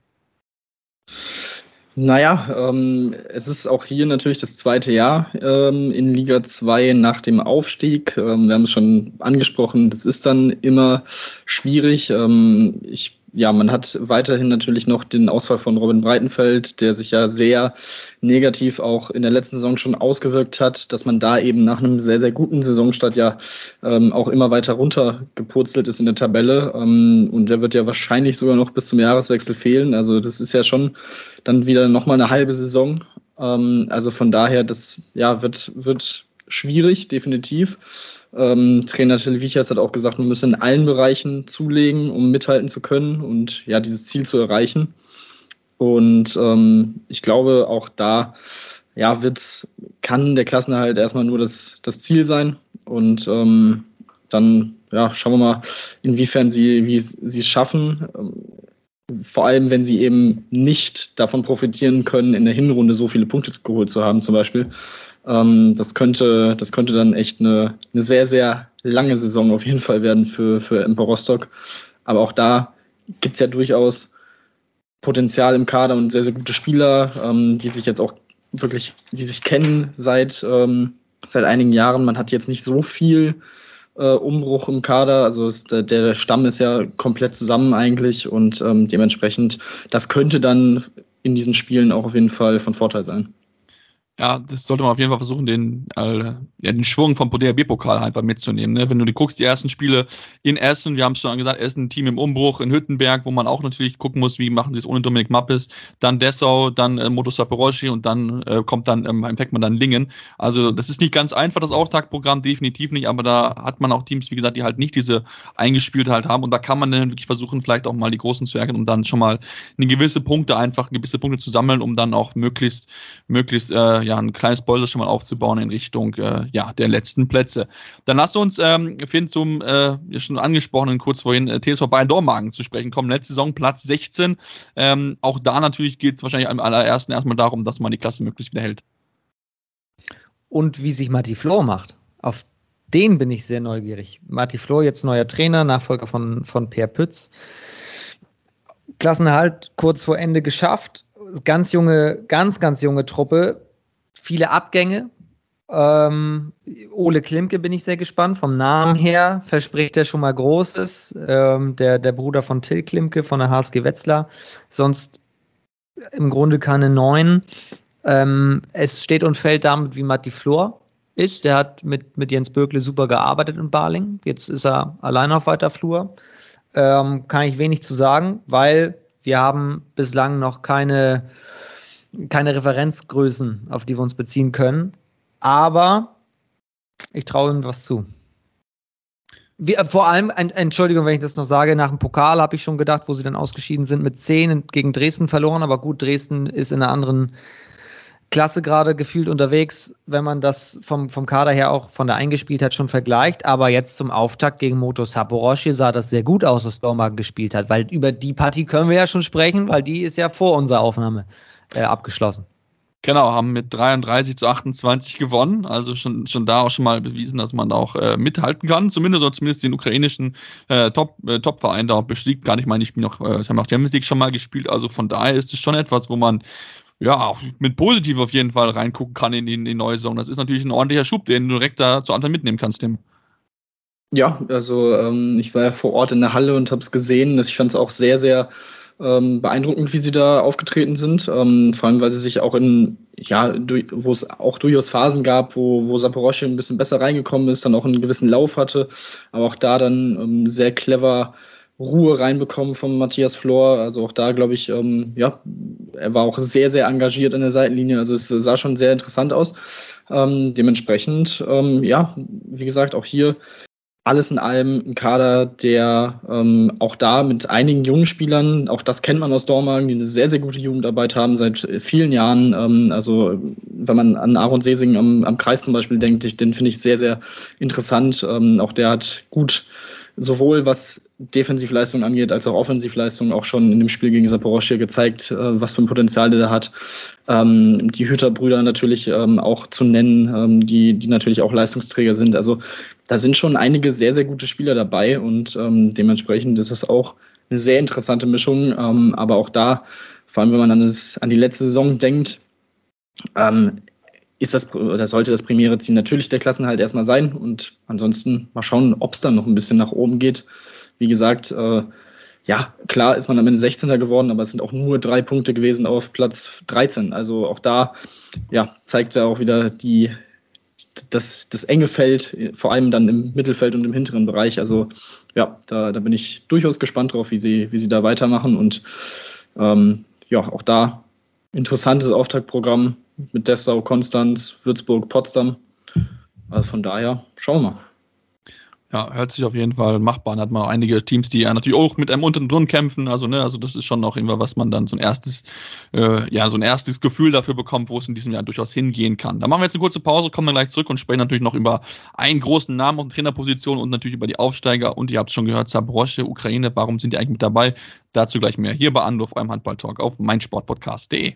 Naja, ähm, es ist auch hier natürlich das zweite Jahr ähm, in Liga 2 nach dem Aufstieg. Ähm, wir haben es schon angesprochen, das ist dann immer schwierig. Ähm, ich ja, man hat weiterhin natürlich noch den Ausfall von Robin Breitenfeld, der sich ja sehr negativ auch in der letzten Saison schon ausgewirkt hat, dass man da eben nach einem sehr, sehr guten Saisonstart ja ähm, auch immer weiter runtergepurzelt ist in der Tabelle. Ähm, und der wird ja wahrscheinlich sogar noch bis zum Jahreswechsel fehlen. Also das ist ja schon dann wieder nochmal eine halbe Saison. Ähm, also von daher, das ja, wird, wird schwierig, definitiv. Ähm, Trainer Televichas hat auch gesagt, man müsse in allen Bereichen zulegen, um mithalten zu können und ja, dieses Ziel zu erreichen. Und ähm, ich glaube, auch da ja, wird's, kann der Klassenerhalt erstmal nur das, das Ziel sein. Und ähm, dann ja, schauen wir mal, inwiefern sie, sie es schaffen. Vor allem, wenn sie eben nicht davon profitieren können, in der Hinrunde so viele Punkte geholt zu haben, zum Beispiel. Ähm, das, könnte, das könnte dann echt eine, eine sehr, sehr lange Saison auf jeden Fall werden für, für Emper Rostock. Aber auch da gibt es ja durchaus Potenzial im Kader und sehr, sehr gute Spieler, ähm, die sich jetzt auch wirklich, die sich kennen seit, ähm, seit einigen Jahren. Man hat jetzt nicht so viel äh, Umbruch im Kader. Also ist, der, der, Stamm ist ja komplett zusammen eigentlich und ähm, dementsprechend, das könnte dann in diesen Spielen auch auf jeden Fall von Vorteil sein. Ja, das sollte man auf jeden Fall versuchen, den, äh, ja, den Schwung vom DRB-Pokal einfach mitzunehmen. Ne? Wenn du die guckst, die ersten Spiele in Essen, wir haben es schon gesagt, Essen Team im Umbruch, in Hüttenberg, wo man auch natürlich gucken muss, wie machen sie es ohne Dominik Mappes, dann Dessau, dann äh, Moto Saporoschi und dann äh, kommt dann ähm, im man dann Lingen. Also das ist nicht ganz einfach, das Auftaktprogramm, definitiv nicht, aber da hat man auch Teams, wie gesagt, die halt nicht diese eingespielte halt haben und da kann man dann wirklich versuchen, vielleicht auch mal die Großen zu ärgern, um dann schon mal eine gewisse Punkte einfach, gewisse Punkte zu sammeln, um dann auch möglichst, möglichst, äh, ja, ein kleines Bolster schon mal aufzubauen in Richtung äh, ja, der letzten Plätze. Dann lass uns, ähm, Finn, zum äh, schon angesprochenen kurz vorhin äh, TSV Bayern Dormagen zu sprechen kommen. Letzte Saison Platz 16. Ähm, auch da natürlich geht es wahrscheinlich am allerersten erstmal darum, dass man die Klasse möglichst wieder hält. Und wie sich Matti Flor macht. Auf den bin ich sehr neugierig. Matti Flor, jetzt neuer Trainer, Nachfolger von, von Per Pütz. Klassenerhalt kurz vor Ende geschafft. Ganz junge, ganz, ganz junge Truppe viele Abgänge. Ähm, Ole Klimke bin ich sehr gespannt. Vom Namen her verspricht er schon mal Großes. Ähm, der, der Bruder von Till Klimke von der HSG Wetzlar. Sonst im Grunde keine neuen. Ähm, es steht und fällt damit, wie Matti Flor ist. Der hat mit, mit Jens Bökle super gearbeitet in Baling. Jetzt ist er allein auf weiter Flur. Ähm, kann ich wenig zu sagen, weil wir haben bislang noch keine keine Referenzgrößen, auf die wir uns beziehen können. Aber ich traue ihm was zu. Wie, äh, vor allem, Entschuldigung, wenn ich das noch sage, nach dem Pokal habe ich schon gedacht, wo sie dann ausgeschieden sind, mit 10 gegen Dresden verloren, aber gut, Dresden ist in einer anderen Klasse gerade gefühlt unterwegs, wenn man das vom, vom Kader her auch von der Eingespieltheit schon vergleicht. Aber jetzt zum Auftakt gegen Moto Saporoshi sah das sehr gut aus, was Dormagen gespielt hat, weil über die Partie können wir ja schon sprechen, weil die ist ja vor unserer Aufnahme äh, abgeschlossen. Genau, haben mit 33 zu 28 gewonnen. Also schon, schon da auch schon mal bewiesen, dass man da auch äh, mithalten kann. Zumindest oder zumindest den ukrainischen äh, Top, äh, Top-Verein da bestiegt. Gar nicht mal, die spielen noch, äh, haben auch Champions League schon mal gespielt. Also von daher ist es schon etwas, wo man ja, auch mit positiv auf jeden Fall reingucken kann in die, in die neue Saison. Das ist natürlich ein ordentlicher Schub, den du direkt da zu Anfang mitnehmen kannst, Tim. Ja, also ähm, ich war ja vor Ort in der Halle und habe es gesehen. Ich fand es auch sehr, sehr ähm, beeindruckend, wie sie da aufgetreten sind. Ähm, vor allem, weil sie sich auch in, ja, wo es auch durchaus Phasen gab, wo, wo Saporosche ein bisschen besser reingekommen ist, dann auch einen gewissen Lauf hatte, aber auch da dann ähm, sehr clever Ruhe reinbekommen von Matthias Flor. Also auch da, glaube ich, ähm, ja, er war auch sehr, sehr engagiert an der Seitenlinie. Also es sah schon sehr interessant aus. Ähm, dementsprechend, ähm, ja, wie gesagt, auch hier alles in allem ein Kader, der ähm, auch da mit einigen jungen Spielern, auch das kennt man aus Dormagen, die eine sehr, sehr gute Jugendarbeit haben seit vielen Jahren. Ähm, also wenn man an Aaron Sesing am, am Kreis zum Beispiel denkt, den finde ich sehr, sehr interessant. Ähm, auch der hat gut sowohl was Defensivleistung angeht, als auch Offensivleistung auch schon in dem Spiel gegen Saporoschia gezeigt, äh, was für ein Potenzial der da hat. Ähm, die Hüterbrüder natürlich ähm, auch zu nennen, ähm, die, die natürlich auch Leistungsträger sind. Also da sind schon einige sehr, sehr gute Spieler dabei und ähm, dementsprechend ist es auch eine sehr interessante Mischung. Ähm, aber auch da, vor allem wenn man an, das, an die letzte Saison denkt, ähm, ist das oder sollte das primäre Ziel natürlich der Klassenhalt erstmal sein und ansonsten mal schauen, ob es dann noch ein bisschen nach oben geht. Wie gesagt, äh, ja, klar ist man am Ende 16. geworden, aber es sind auch nur drei Punkte gewesen auf Platz 13. Also auch da ja, zeigt ja auch wieder die, das, das enge Feld, vor allem dann im Mittelfeld und im hinteren Bereich. Also ja, da, da bin ich durchaus gespannt drauf, wie sie, wie sie da weitermachen. Und ähm, ja, auch da interessantes Auftaktprogramm mit Dessau, Konstanz, Würzburg, Potsdam. Also von daher, schauen wir mal. Ja, hört sich auf jeden Fall machbar an. Hat man auch einige Teams, die ja natürlich auch mit einem unten drin kämpfen. Also, ne, also das ist schon auch immer, was man dann so ein erstes, äh, ja, so ein erstes Gefühl dafür bekommt, wo es in diesem Jahr durchaus hingehen kann. Da machen wir jetzt eine kurze Pause, kommen dann gleich zurück und sprechen natürlich noch über einen großen Namen auf der Trainerposition und natürlich über die Aufsteiger. Und ihr habt es schon gehört, Zabrosche, Ukraine, warum sind die eigentlich mit dabei? Dazu gleich mehr hier bei Anruf, eurem Handball-Talk auf meinsportpodcast.de.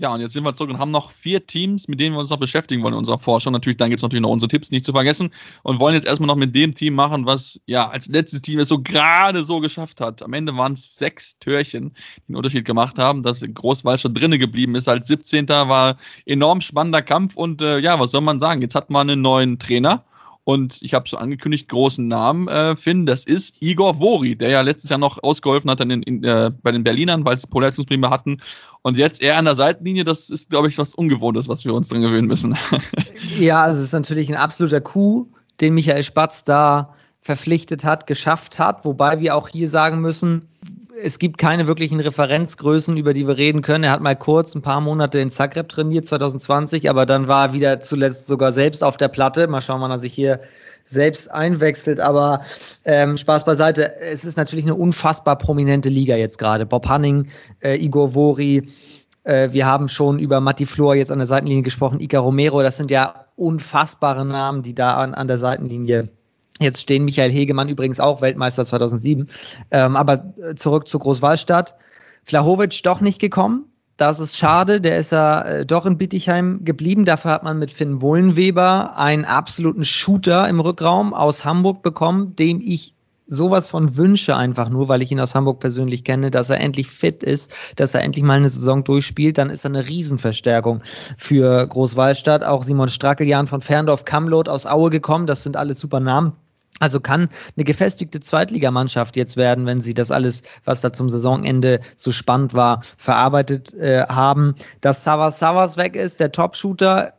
Ja, und jetzt sind wir zurück und haben noch vier Teams, mit denen wir uns noch beschäftigen wollen in unserer Forschung. Natürlich, dann gibt es natürlich noch unsere Tipps nicht zu vergessen und wollen jetzt erstmal noch mit dem Team machen, was ja als letztes Team es so gerade so geschafft hat. Am Ende waren es sechs Türchen, die einen Unterschied gemacht haben, dass Großwald schon drinnen geblieben ist. Als 17. war enorm spannender Kampf und äh, ja, was soll man sagen? Jetzt hat man einen neuen Trainer und ich habe so angekündigt, großen Namen, äh, Finn, das ist Igor Vori, der ja letztes Jahr noch ausgeholfen hat in, in, äh, bei den Berlinern, weil sie Polarisierungsprobleme hatten. Und jetzt eher an der Seitenlinie, das ist, glaube ich, was Ungewohntes, was wir uns dran gewöhnen müssen. ja, also es ist natürlich ein absoluter Coup, den Michael Spatz da verpflichtet hat, geschafft hat, wobei wir auch hier sagen müssen, es gibt keine wirklichen Referenzgrößen, über die wir reden können. Er hat mal kurz ein paar Monate in Zagreb trainiert, 2020, aber dann war er wieder zuletzt sogar selbst auf der Platte. Mal schauen, wann er sich hier selbst einwechselt. Aber ähm, Spaß beiseite, es ist natürlich eine unfassbar prominente Liga jetzt gerade. Bob Hanning, äh, Igor Vori, äh, wir haben schon über Matti Flor jetzt an der Seitenlinie gesprochen, Ika Romero, das sind ja unfassbare Namen, die da an, an der Seitenlinie Jetzt stehen Michael Hegemann übrigens auch Weltmeister 2007. Ähm, aber äh, zurück zu Großwallstadt. Flahovic doch nicht gekommen. Das ist schade. Der ist ja äh, doch in Bittigheim geblieben. Dafür hat man mit Finn Wohlenweber einen absoluten Shooter im Rückraum aus Hamburg bekommen, dem ich sowas von wünsche einfach nur, weil ich ihn aus Hamburg persönlich kenne, dass er endlich fit ist, dass er endlich mal eine Saison durchspielt, dann ist er eine Riesenverstärkung für Großwallstadt. Auch Simon Strackeljan von Ferndorf, Kamlot aus Aue gekommen, das sind alles super Namen. Also kann eine gefestigte Zweitligamannschaft jetzt werden, wenn sie das alles, was da zum Saisonende so spannend war, verarbeitet äh, haben. Dass Savas Savas weg ist, der Top-Shooter,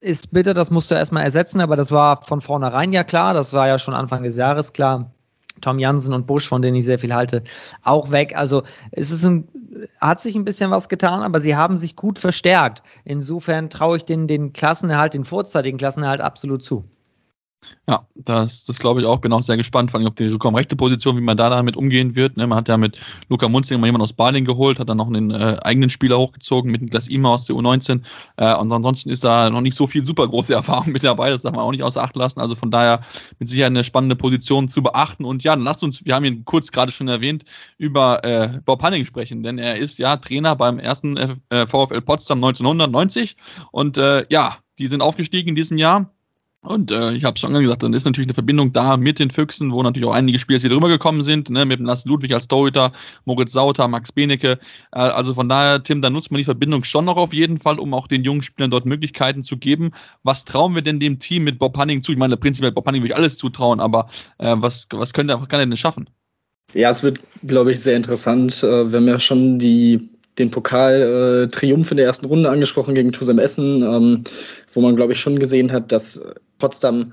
ist bitter, das musst du erstmal ersetzen, aber das war von vornherein ja klar, das war ja schon Anfang des Jahres klar. Tom Jansen und Busch, von denen ich sehr viel halte, auch weg. Also es ist ein, hat sich ein bisschen was getan, aber sie haben sich gut verstärkt. Insofern traue ich den, den Klassenerhalt, den vorzeitigen Klassenerhalt absolut zu. Ja, das, das glaube ich auch. Bin auch sehr gespannt, vor allem auf die rechte Position, wie man da damit umgehen wird. Ne, man hat ja mit Luca Munzing mal jemanden aus Baling geholt, hat dann noch einen äh, eigenen Spieler hochgezogen mit Niklas Ima aus der U19. Äh, und ansonsten ist da noch nicht so viel super große Erfahrung mit dabei. Das darf man auch nicht außer Acht lassen. Also von daher mit Sicherheit eine spannende Position zu beachten. Und ja, dann lasst uns, wir haben ihn kurz gerade schon erwähnt, über äh, Bob Hanning sprechen, denn er ist ja Trainer beim ersten äh, VfL Potsdam 1990. Und äh, ja, die sind aufgestiegen in diesem Jahr und äh, ich habe es schon gesagt, dann ist natürlich eine Verbindung da mit den Füchsen, wo natürlich auch einige Spieler wieder rübergekommen sind, ne, mit dem Lasse Ludwig als Torhüter, Moritz Sauter, Max Benecke. Äh, also von daher, Tim, da nutzt man die Verbindung schon noch auf jeden Fall, um auch den jungen Spielern dort Möglichkeiten zu geben. Was trauen wir denn dem Team mit Bob Hanning zu? Ich meine, prinzipiell Bob Hanning würde ich alles zutrauen, aber äh, was, was könnte, kann er denn schaffen? Ja, es wird, glaube ich, sehr interessant. Äh, wir haben ja schon die den Pokal-Triumph äh, in der ersten Runde angesprochen gegen Tusem Essen, ähm, wo man, glaube ich, schon gesehen hat, dass Potsdam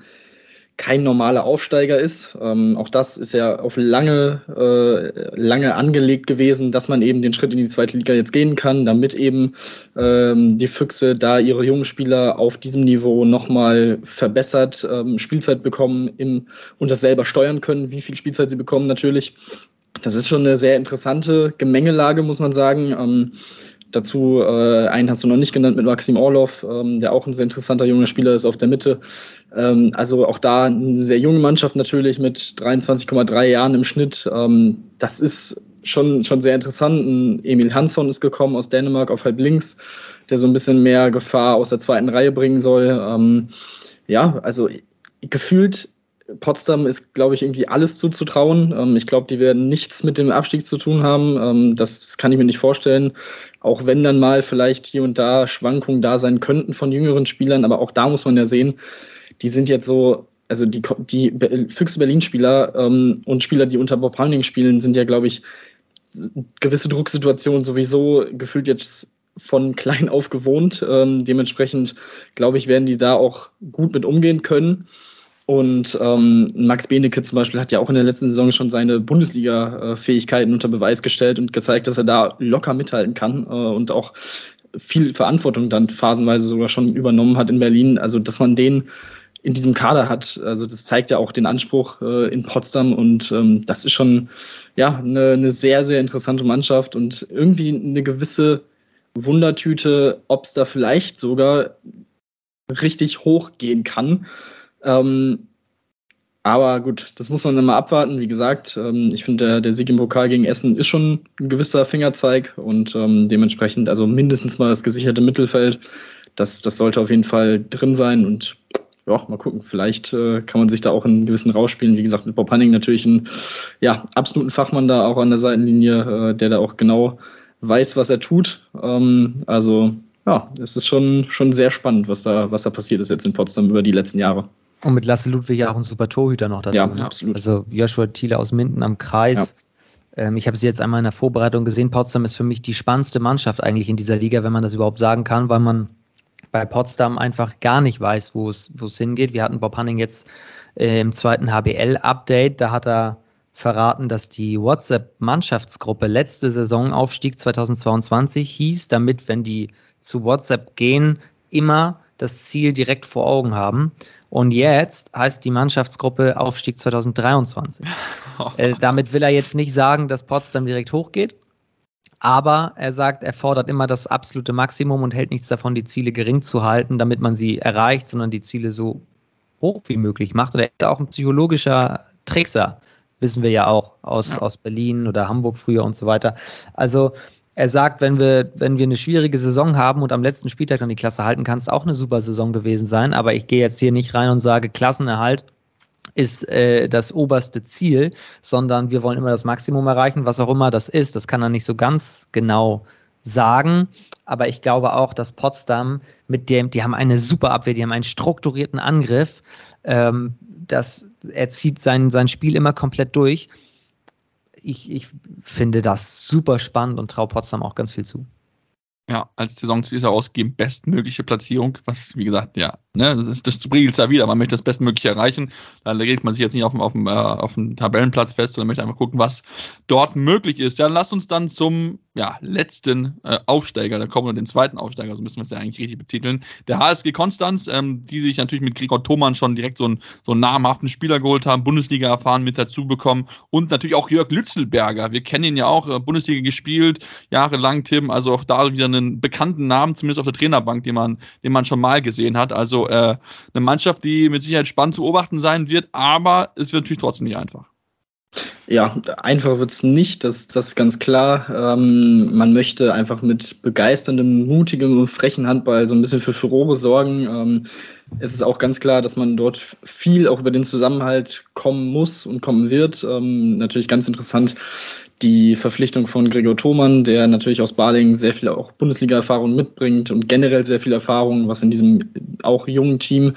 kein normaler Aufsteiger ist. Ähm, auch das ist ja auf lange, äh, lange angelegt gewesen, dass man eben den Schritt in die zweite Liga jetzt gehen kann, damit eben ähm, die Füchse da ihre jungen Spieler auf diesem Niveau nochmal verbessert ähm, Spielzeit bekommen im, und das selber steuern können, wie viel Spielzeit sie bekommen natürlich. Das ist schon eine sehr interessante Gemengelage, muss man sagen. Dazu äh, einen hast du noch nicht genannt mit Maxim Orlov, ähm, der auch ein sehr interessanter junger Spieler ist auf der Mitte. Ähm, also auch da eine sehr junge Mannschaft natürlich mit 23,3 Jahren im Schnitt. Ähm, das ist schon, schon sehr interessant. Ein Emil Hansson ist gekommen aus Dänemark auf halb links, der so ein bisschen mehr Gefahr aus der zweiten Reihe bringen soll. Ähm, ja, also gefühlt Potsdam ist, glaube ich, irgendwie alles zuzutrauen. Ähm, ich glaube, die werden nichts mit dem Abstieg zu tun haben. Ähm, das, das, kann ich mir nicht vorstellen. Auch wenn dann mal vielleicht hier und da Schwankungen da sein könnten von jüngeren Spielern. Aber auch da muss man ja sehen, die sind jetzt so, also die, die Füchse Berlin-Spieler ähm, und Spieler, die unter Bob Handling spielen, sind ja, glaube ich, gewisse Drucksituationen sowieso gefühlt jetzt von klein auf gewohnt. Ähm, dementsprechend, glaube ich, werden die da auch gut mit umgehen können. Und ähm, Max Benecke zum Beispiel hat ja auch in der letzten Saison schon seine Bundesliga-Fähigkeiten unter Beweis gestellt und gezeigt, dass er da locker mithalten kann äh, und auch viel Verantwortung dann phasenweise sogar schon übernommen hat in Berlin. Also, dass man den in diesem Kader hat, also das zeigt ja auch den Anspruch äh, in Potsdam und ähm, das ist schon ja eine, eine sehr, sehr interessante Mannschaft und irgendwie eine gewisse Wundertüte, ob es da vielleicht sogar richtig hoch gehen kann. Ähm, aber gut, das muss man dann mal abwarten. Wie gesagt, ähm, ich finde, der, der Sieg im Pokal gegen Essen ist schon ein gewisser Fingerzeig und ähm, dementsprechend also mindestens mal das gesicherte Mittelfeld. Das, das sollte auf jeden Fall drin sein und ja, mal gucken. Vielleicht äh, kann man sich da auch einen gewissen rausspielen. Wie gesagt, mit Bob Hanning natürlich einen ja, absoluten Fachmann da auch an der Seitenlinie, äh, der da auch genau weiß, was er tut. Ähm, also ja, es ist schon, schon sehr spannend, was da, was da passiert ist jetzt in Potsdam über die letzten Jahre. Und mit Lasse Ludwig ja auch ein super Torhüter noch dazu. Ja, ne? absolut. Also Joshua Thiele aus Minden am Kreis. Ja. Ähm, ich habe sie jetzt einmal in der Vorbereitung gesehen. Potsdam ist für mich die spannendste Mannschaft eigentlich in dieser Liga, wenn man das überhaupt sagen kann, weil man bei Potsdam einfach gar nicht weiß, wo es, wo es hingeht. Wir hatten Bob Hanning jetzt äh, im zweiten HBL-Update. Da hat er verraten, dass die WhatsApp-Mannschaftsgruppe letzte Saison Aufstieg 2022 hieß, damit, wenn die zu WhatsApp gehen, immer das Ziel direkt vor Augen haben. Und jetzt heißt die Mannschaftsgruppe Aufstieg 2023. äh, damit will er jetzt nicht sagen, dass Potsdam direkt hochgeht. Aber er sagt, er fordert immer das absolute Maximum und hält nichts davon, die Ziele gering zu halten, damit man sie erreicht, sondern die Ziele so hoch wie möglich macht. Und er ist auch ein psychologischer Trickser, wissen wir ja auch aus, ja. aus Berlin oder Hamburg früher und so weiter. Also er sagt, wenn wir, wenn wir eine schwierige Saison haben und am letzten Spieltag dann die Klasse halten, kann es auch eine super Saison gewesen sein. Aber ich gehe jetzt hier nicht rein und sage, Klassenerhalt ist äh, das oberste Ziel, sondern wir wollen immer das Maximum erreichen, was auch immer das ist. Das kann er nicht so ganz genau sagen. Aber ich glaube auch, dass Potsdam mit dem, die haben eine super Abwehr, die haben einen strukturierten Angriff. Ähm, das, er zieht sein, sein Spiel immer komplett durch ich, ich finde das super spannend und traue Potsdam auch ganz viel zu. Ja, als Saisonziel ausgeben, bestmögliche Platzierung, was, wie gesagt, ja, ne, das ist das ja wieder. Man möchte das Bestmögliche erreichen. Da legt man sich jetzt nicht auf dem, auf dem, äh, auf dem Tabellenplatz fest, sondern möchte einfach gucken, was dort möglich ist. Ja, lass uns dann zum ja, letzten äh, Aufsteiger, da kommen wir den zweiten Aufsteiger, so müssen wir es ja eigentlich richtig betiteln. Der HSG Konstanz, ähm, die sich natürlich mit Gregor Thomann schon direkt so einen, so einen namhaften Spieler geholt haben, Bundesliga erfahren mit dazu bekommen und natürlich auch Jörg Lützelberger. Wir kennen ihn ja auch, äh, Bundesliga gespielt, jahrelang Tim, also auch da wieder einen bekannten Namen, zumindest auf der Trainerbank, den man, den man schon mal gesehen hat. Also äh, eine Mannschaft, die mit Sicherheit spannend zu beobachten sein wird, aber es wird natürlich trotzdem nicht einfach. Ja, einfach wird es nicht, das, das ist ganz klar. Ähm, man möchte einfach mit begeisterndem, mutigem und frechen Handball so ein bisschen für Furore sorgen. Ähm, es ist auch ganz klar, dass man dort viel auch über den Zusammenhalt kommen muss und kommen wird. Ähm, natürlich ganz interessant die Verpflichtung von Gregor Thomann, der natürlich aus Baling sehr viel auch Bundesliga-Erfahrung mitbringt und generell sehr viel Erfahrung, was in diesem auch jungen Team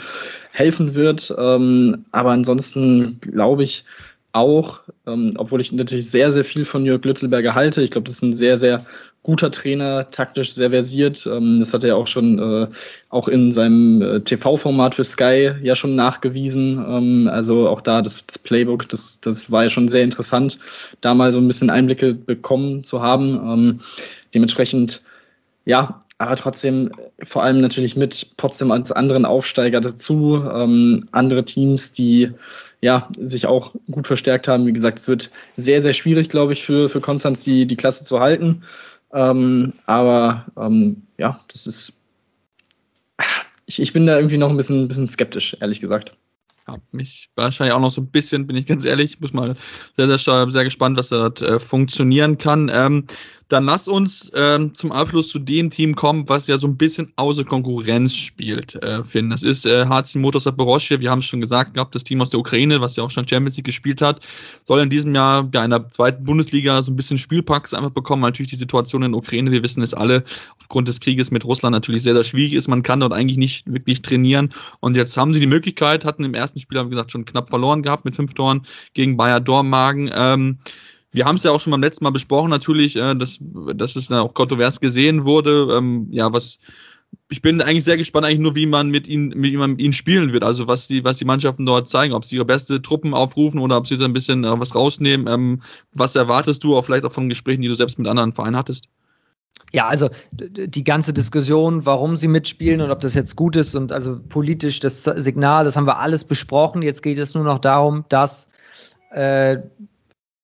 helfen wird. Ähm, aber ansonsten glaube ich, auch, ähm, obwohl ich natürlich sehr, sehr viel von Jörg Lützelberger halte. Ich glaube, das ist ein sehr, sehr guter Trainer, taktisch sehr versiert. Ähm, das hat er auch schon äh, auch in seinem äh, TV-Format für Sky ja schon nachgewiesen. Ähm, also auch da das, Playbook, das, das war ja schon sehr interessant, da mal so ein bisschen Einblicke bekommen zu haben. Ähm, dementsprechend, ja, aber trotzdem vor allem natürlich mit Potsdam als anderen Aufsteiger dazu, andere Teams, die ja, sich auch gut verstärkt haben. Wie gesagt, es wird sehr, sehr schwierig, glaube ich, für, für Konstanz die, die Klasse zu halten. Ähm, aber ähm, ja, das ist. Ich, ich bin da irgendwie noch ein bisschen, bisschen skeptisch, ehrlich gesagt. Ja, mich wahrscheinlich auch noch so ein bisschen, bin ich ganz ehrlich. Ich muss mal sehr, sehr, sehr gespannt, was da äh, funktionieren kann. Ähm, dann lass uns ähm, zum Abschluss zu dem Team kommen, was ja so ein bisschen außer Konkurrenz spielt, äh, Finn. Das ist äh, HC Motors Zaporozhye. Wir haben es schon gesagt gehabt, das Team aus der Ukraine, was ja auch schon Champions League gespielt hat, soll in diesem Jahr ja in der zweiten Bundesliga so ein bisschen Spielpraxis einfach bekommen. Natürlich die Situation in der Ukraine, wir wissen es alle, aufgrund des Krieges mit Russland natürlich sehr, sehr schwierig ist. Man kann dort eigentlich nicht wirklich trainieren. Und jetzt haben sie die Möglichkeit, hatten im ersten Spiel, wie gesagt, schon knapp verloren gehabt mit fünf Toren gegen Bayer Dormagen. Ähm, wir haben es ja auch schon beim letzten Mal besprochen, natürlich, äh, dass, dass es auch kontrovers gesehen wurde. Ähm, ja, was ich bin eigentlich sehr gespannt, eigentlich nur, wie man mit ihnen, mit ihnen spielen wird. Also was die, was die Mannschaften dort zeigen, ob sie ihre beste Truppen aufrufen oder ob sie so ein bisschen äh, was rausnehmen. Ähm, was erwartest du auch vielleicht auch von Gesprächen, die du selbst mit anderen Vereinen hattest? Ja, also die ganze Diskussion, warum sie mitspielen und ob das jetzt gut ist und also politisch das Signal, das haben wir alles besprochen. Jetzt geht es nur noch darum, dass äh,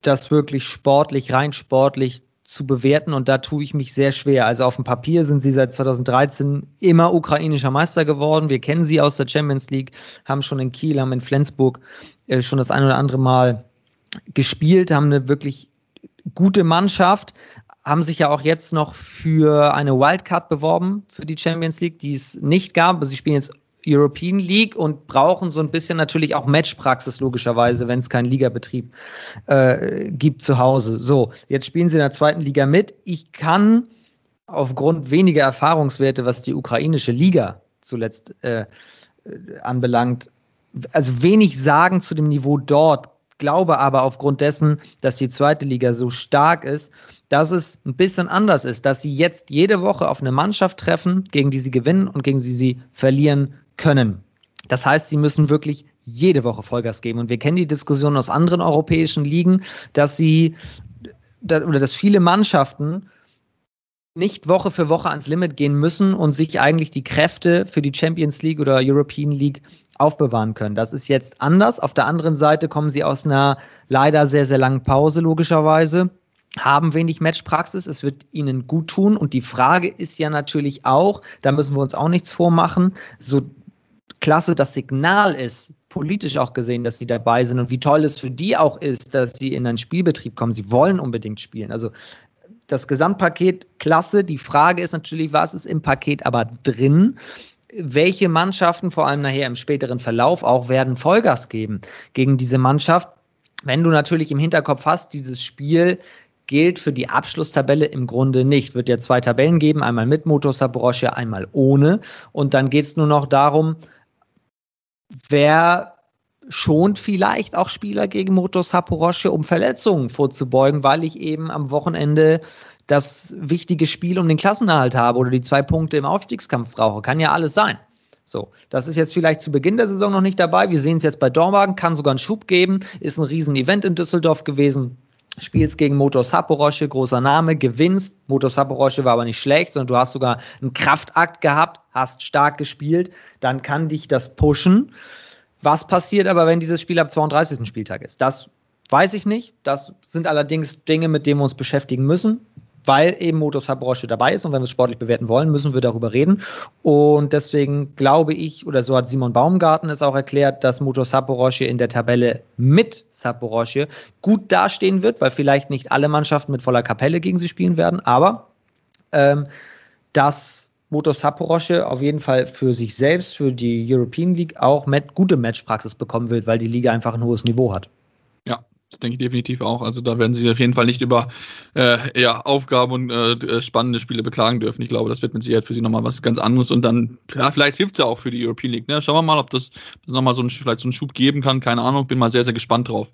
das wirklich sportlich, rein sportlich zu bewerten und da tue ich mich sehr schwer. Also auf dem Papier sind sie seit 2013 immer ukrainischer Meister geworden. Wir kennen sie aus der Champions League, haben schon in Kiel, haben in Flensburg äh, schon das ein oder andere Mal gespielt, haben eine wirklich gute Mannschaft, haben sich ja auch jetzt noch für eine Wildcard beworben für die Champions League, die es nicht gab. Sie spielen jetzt European League und brauchen so ein bisschen natürlich auch Matchpraxis, logischerweise, wenn es keinen Ligabetrieb äh, gibt zu Hause. So, jetzt spielen sie in der zweiten Liga mit. Ich kann aufgrund weniger Erfahrungswerte, was die ukrainische Liga zuletzt äh, anbelangt, also wenig sagen zu dem Niveau dort, glaube aber aufgrund dessen, dass die zweite Liga so stark ist, dass es ein bisschen anders ist, dass sie jetzt jede Woche auf eine Mannschaft treffen, gegen die sie gewinnen und gegen die sie verlieren können. Das heißt, sie müssen wirklich jede Woche Vollgas geben. Und wir kennen die Diskussion aus anderen europäischen Ligen, dass sie oder dass viele Mannschaften nicht Woche für Woche ans Limit gehen müssen und sich eigentlich die Kräfte für die Champions League oder European League aufbewahren können. Das ist jetzt anders. Auf der anderen Seite kommen sie aus einer leider sehr, sehr langen Pause, logischerweise haben wenig Matchpraxis, es wird ihnen gut tun. Und die Frage ist ja natürlich auch, da müssen wir uns auch nichts vormachen, so klasse das Signal ist, politisch auch gesehen, dass sie dabei sind und wie toll es für die auch ist, dass sie in einen Spielbetrieb kommen. Sie wollen unbedingt spielen. Also das Gesamtpaket klasse. Die Frage ist natürlich, was ist im Paket aber drin? Welche Mannschaften, vor allem nachher im späteren Verlauf, auch werden Vollgas geben gegen diese Mannschaft? Wenn du natürlich im Hinterkopf hast, dieses Spiel gilt für die Abschlusstabelle im Grunde nicht. Wird ja zwei Tabellen geben, einmal mit Motor Saporosche, einmal ohne. Und dann geht es nur noch darum, wer schont vielleicht auch Spieler gegen Motor Saporosche, um Verletzungen vorzubeugen, weil ich eben am Wochenende das wichtige Spiel um den Klassenerhalt habe oder die zwei Punkte im Aufstiegskampf brauche. Kann ja alles sein. So, das ist jetzt vielleicht zu Beginn der Saison noch nicht dabei. Wir sehen es jetzt bei Dormagen, kann sogar einen Schub geben, ist ein Riesen-Event in Düsseldorf gewesen. Spielst gegen Motor Saporosche, großer Name, gewinnst. Motor Saporosche war aber nicht schlecht, sondern du hast sogar einen Kraftakt gehabt, hast stark gespielt. Dann kann dich das pushen. Was passiert aber, wenn dieses Spiel am 32. Spieltag ist? Das weiß ich nicht. Das sind allerdings Dinge, mit denen wir uns beschäftigen müssen weil eben Motor Sabrosche dabei ist und wenn wir es sportlich bewerten wollen, müssen wir darüber reden. Und deswegen glaube ich, oder so hat Simon Baumgarten es auch erklärt, dass Motor Saporosche in der Tabelle mit Saporosche gut dastehen wird, weil vielleicht nicht alle Mannschaften mit voller Kapelle gegen sie spielen werden, aber ähm, dass Motor Saporosche auf jeden Fall für sich selbst, für die European League auch mit gute Matchpraxis bekommen wird, weil die Liga einfach ein hohes Niveau hat. Das denke ich definitiv auch. Also da werden sie auf jeden Fall nicht über äh, ja, Aufgaben und äh, spannende Spiele beklagen dürfen. Ich glaube, das wird mit Sicherheit für sie nochmal was ganz anderes. Und dann, ja, vielleicht hilft es ja auch für die European League. Ne? Schauen wir mal, ob das, nochmal so so einen Schub geben kann. Keine Ahnung, bin mal sehr, sehr gespannt drauf.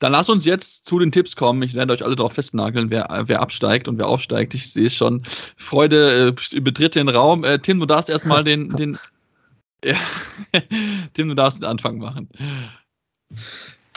Dann lass uns jetzt zu den Tipps kommen. Ich werde euch alle darauf festnageln, wer, wer absteigt und wer aufsteigt. Ich sehe schon. Freude äh, betritt den Raum. Äh, Tim, du darfst erstmal den, den ja, Tim, du darfst den Anfang machen.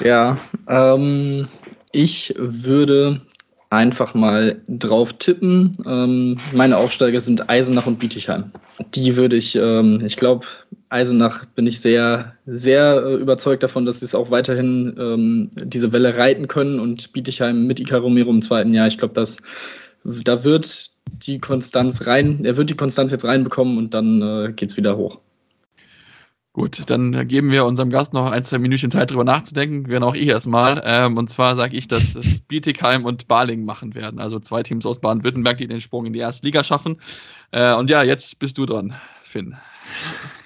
Ja, ähm, ich würde einfach mal drauf tippen. Ähm, meine Aufsteiger sind Eisenach und Bietigheim. Die würde ich, ähm, ich glaube, Eisenach bin ich sehr, sehr äh, überzeugt davon, dass sie es auch weiterhin ähm, diese Welle reiten können und Bietigheim mit Ica Romero im zweiten Jahr. Ich glaube, dass da wird die Konstanz rein, er wird die Konstanz jetzt reinbekommen und dann äh, geht es wieder hoch. Gut, dann geben wir unserem Gast noch ein, zwei Minütchen Zeit, darüber nachzudenken. Wir auch eh erstmal. Ähm, und zwar sage ich, dass es Bietigheim und Baling machen werden. Also zwei Teams aus Baden-Württemberg, die den Sprung in die erste Liga schaffen. Äh, und ja, jetzt bist du dran, Finn.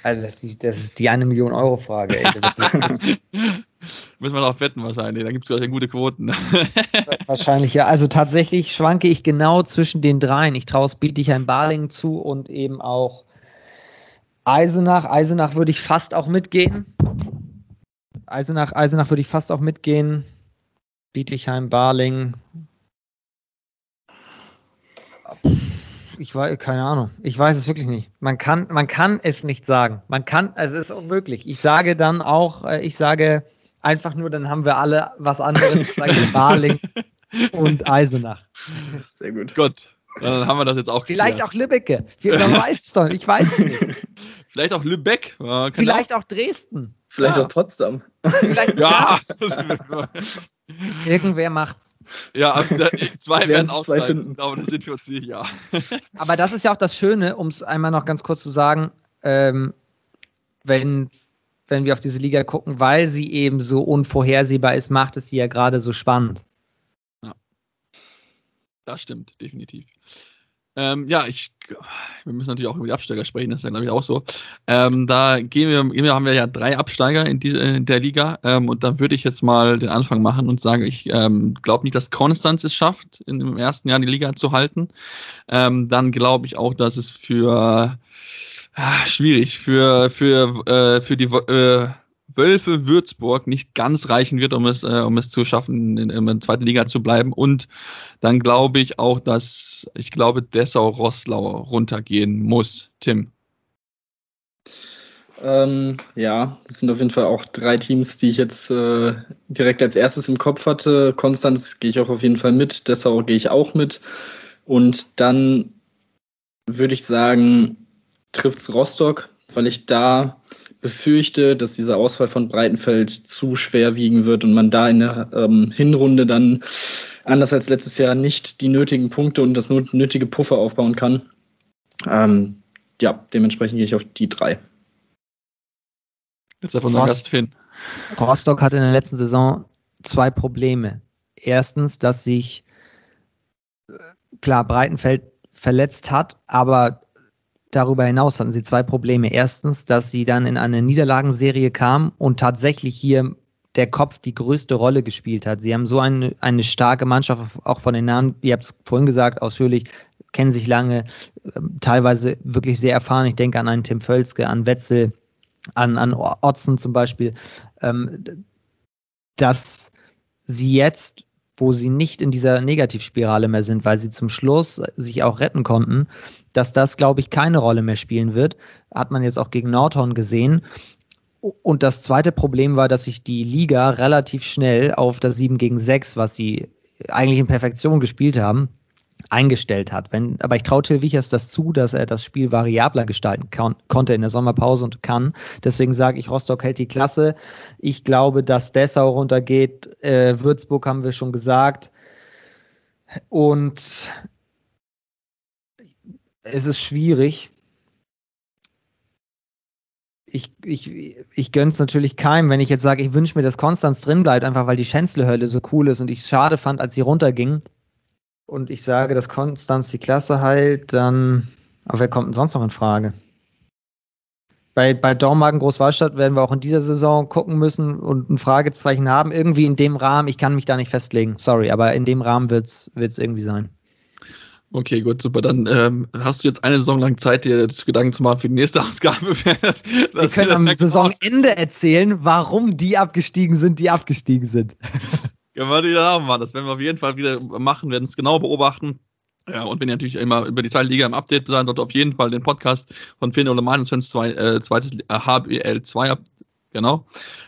Also das, ist die, das ist die eine Million Euro Frage. Müssen wir darauf wetten wahrscheinlich. Da gibt es gute Quoten. wahrscheinlich ja. Also tatsächlich schwanke ich genau zwischen den dreien. Ich traue es Bietigheim Baling zu und eben auch Eisenach, Eisenach würde ich fast auch mitgehen. Eisenach, Eisenach würde ich fast auch mitgehen. Bietigheim, Barling. Ich weiß, keine Ahnung. Ich weiß es wirklich nicht. Man kann, man kann es nicht sagen. Man kann, es ist unmöglich. Ich sage dann auch, äh, ich sage einfach nur, dann haben wir alle was anderes. Ich sage Barling und Eisenach. Sehr gut. Gut. Dann haben wir das jetzt auch Vielleicht geklärt. auch Lübbecke. Man weiß es doch. Ich weiß es nicht. Vielleicht auch Lübeck. Ja, Vielleicht auch, auch Dresden. Vielleicht ja. auch Potsdam. Vielleicht ja. Irgendwer macht's. Ja, zwei werden auch zwei finden. Ich glaube, das sind wir uns sicher. Aber das ist ja auch das Schöne, um es einmal noch ganz kurz zu sagen, ähm, wenn, wenn wir auf diese Liga gucken, weil sie eben so unvorhersehbar ist, macht es sie ja gerade so spannend. Ja. Das stimmt, definitiv. Ähm, ja, ich, wir müssen natürlich auch über die Absteiger sprechen, das ist ja, glaube ich, auch so. Ähm, da gehen wir, wir haben wir ja drei Absteiger in, die, in der Liga ähm, und da würde ich jetzt mal den Anfang machen und sagen, ich ähm, glaube nicht, dass Konstanz es schafft, in, im ersten Jahr die Liga zu halten. Ähm, dann glaube ich auch, dass es für äh, schwierig für, für, äh, für die äh, Wölfe Würzburg nicht ganz reichen wird, um es, äh, um es zu schaffen, in, in der zweiten Liga zu bleiben. Und dann glaube ich auch, dass ich glaube, Dessau-Rosslau runtergehen muss. Tim. Ähm, ja, das sind auf jeden Fall auch drei Teams, die ich jetzt äh, direkt als erstes im Kopf hatte. Konstanz gehe ich auch auf jeden Fall mit, Dessau gehe ich auch mit. Und dann würde ich sagen, trifft es Rostock, weil ich da befürchte, dass dieser Ausfall von Breitenfeld zu schwer wiegen wird und man da in der ähm, Hinrunde dann anders als letztes Jahr nicht die nötigen Punkte und das nötige Puffer aufbauen kann. Ähm, ja, dementsprechend gehe ich auf die drei. Jetzt davon Rost Finn. Rostock hatte in der letzten Saison zwei Probleme. Erstens, dass sich äh, klar Breitenfeld verletzt hat, aber Darüber hinaus hatten sie zwei Probleme. Erstens, dass sie dann in eine Niederlagenserie kamen und tatsächlich hier der Kopf die größte Rolle gespielt hat. Sie haben so eine, eine starke Mannschaft, auch von den Namen, ihr habt es vorhin gesagt, ausführlich, kennen sich lange, ähm, teilweise wirklich sehr erfahren. Ich denke an einen Tim Völzke, an Wetzel, an, an Otzen zum Beispiel, ähm, dass sie jetzt wo sie nicht in dieser Negativspirale mehr sind, weil sie zum Schluss sich auch retten konnten, dass das, glaube ich, keine Rolle mehr spielen wird. Hat man jetzt auch gegen Nordhorn gesehen. Und das zweite Problem war, dass sich die Liga relativ schnell auf das 7 gegen 6, was sie eigentlich in Perfektion gespielt haben, eingestellt hat. Wenn, aber ich traue Till Wichers das zu, dass er das Spiel variabler gestalten kann, konnte in der Sommerpause und kann. Deswegen sage ich, Rostock hält die Klasse. Ich glaube, dass Dessau runtergeht. Äh, Würzburg haben wir schon gesagt. Und es ist schwierig. Ich, ich, ich gönne es natürlich keinem, wenn ich jetzt sage, ich wünsche mir, dass Konstanz drin bleibt, einfach weil die Schänzle-Hölle so cool ist und ich es schade fand, als sie runterging. Und ich sage, dass Konstanz die Klasse heilt, dann. Aber wer kommt denn sonst noch in Frage? Bei, bei Dormagen Großwallstadt werden wir auch in dieser Saison gucken müssen und ein Fragezeichen haben. Irgendwie in dem Rahmen, ich kann mich da nicht festlegen, sorry, aber in dem Rahmen wird es irgendwie sein. Okay, gut, super. Dann ähm, hast du jetzt eine Saison lang Zeit, dir Gedanken zu machen für die nächste Ausgabe. das, wir können am Saisonende erzählen, warum die abgestiegen sind, die abgestiegen sind. Können wir wieder haben, Mann. Das werden wir auf jeden Fall wieder machen, werden es genau beobachten. Ja, und wenn ihr natürlich immer über die Liga im Update seid, dort auf jeden Fall den Podcast von Finn Oleman und Svens zwei, äh, zweites HBL 2 Genau.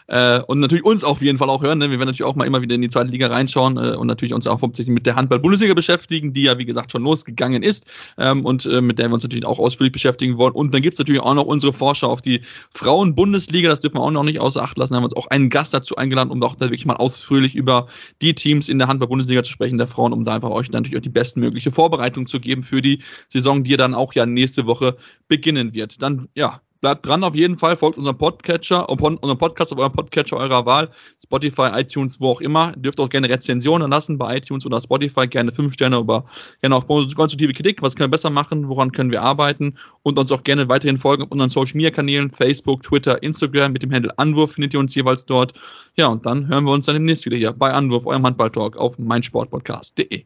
Äh, und natürlich uns auf jeden Fall auch hören. Ne? Wir werden natürlich auch mal immer wieder in die zweite Liga reinschauen äh, und natürlich uns auch hauptsächlich mit der Handball-Bundesliga beschäftigen, die ja, wie gesagt, schon losgegangen ist ähm, und äh, mit der wir uns natürlich auch ausführlich beschäftigen wollen. Und dann gibt es natürlich auch noch unsere Vorschau auf die Frauen-Bundesliga. Das dürfen wir auch noch nicht außer Acht lassen. Da haben wir uns auch einen Gast dazu eingeladen, um auch da wirklich mal ausführlich über die Teams in der Handball-Bundesliga zu sprechen, der Frauen, um da einfach euch natürlich auch die bestmögliche Vorbereitung zu geben für die Saison, die dann auch ja nächste Woche beginnen wird. Dann, ja, Bleibt dran auf jeden Fall, folgt unserem Podcatcher, unserem Podcast auf eurem Podcatcher eurer Wahl, Spotify, iTunes, wo auch immer. Ihr dürft auch gerne Rezensionen lassen bei iTunes oder Spotify, gerne fünf Sterne, aber gerne auch konstruktive Kritik, was können wir besser machen, woran können wir arbeiten und uns auch gerne weiterhin folgen auf unseren Social Media Kanälen, Facebook, Twitter, Instagram mit dem Handle Anwurf findet ihr uns jeweils dort. Ja, und dann hören wir uns dann demnächst wieder hier bei Anwurf, eurem Handballtalk auf meinsportpodcast.de.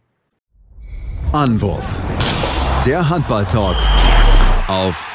Anwurf. Der Handballtalk auf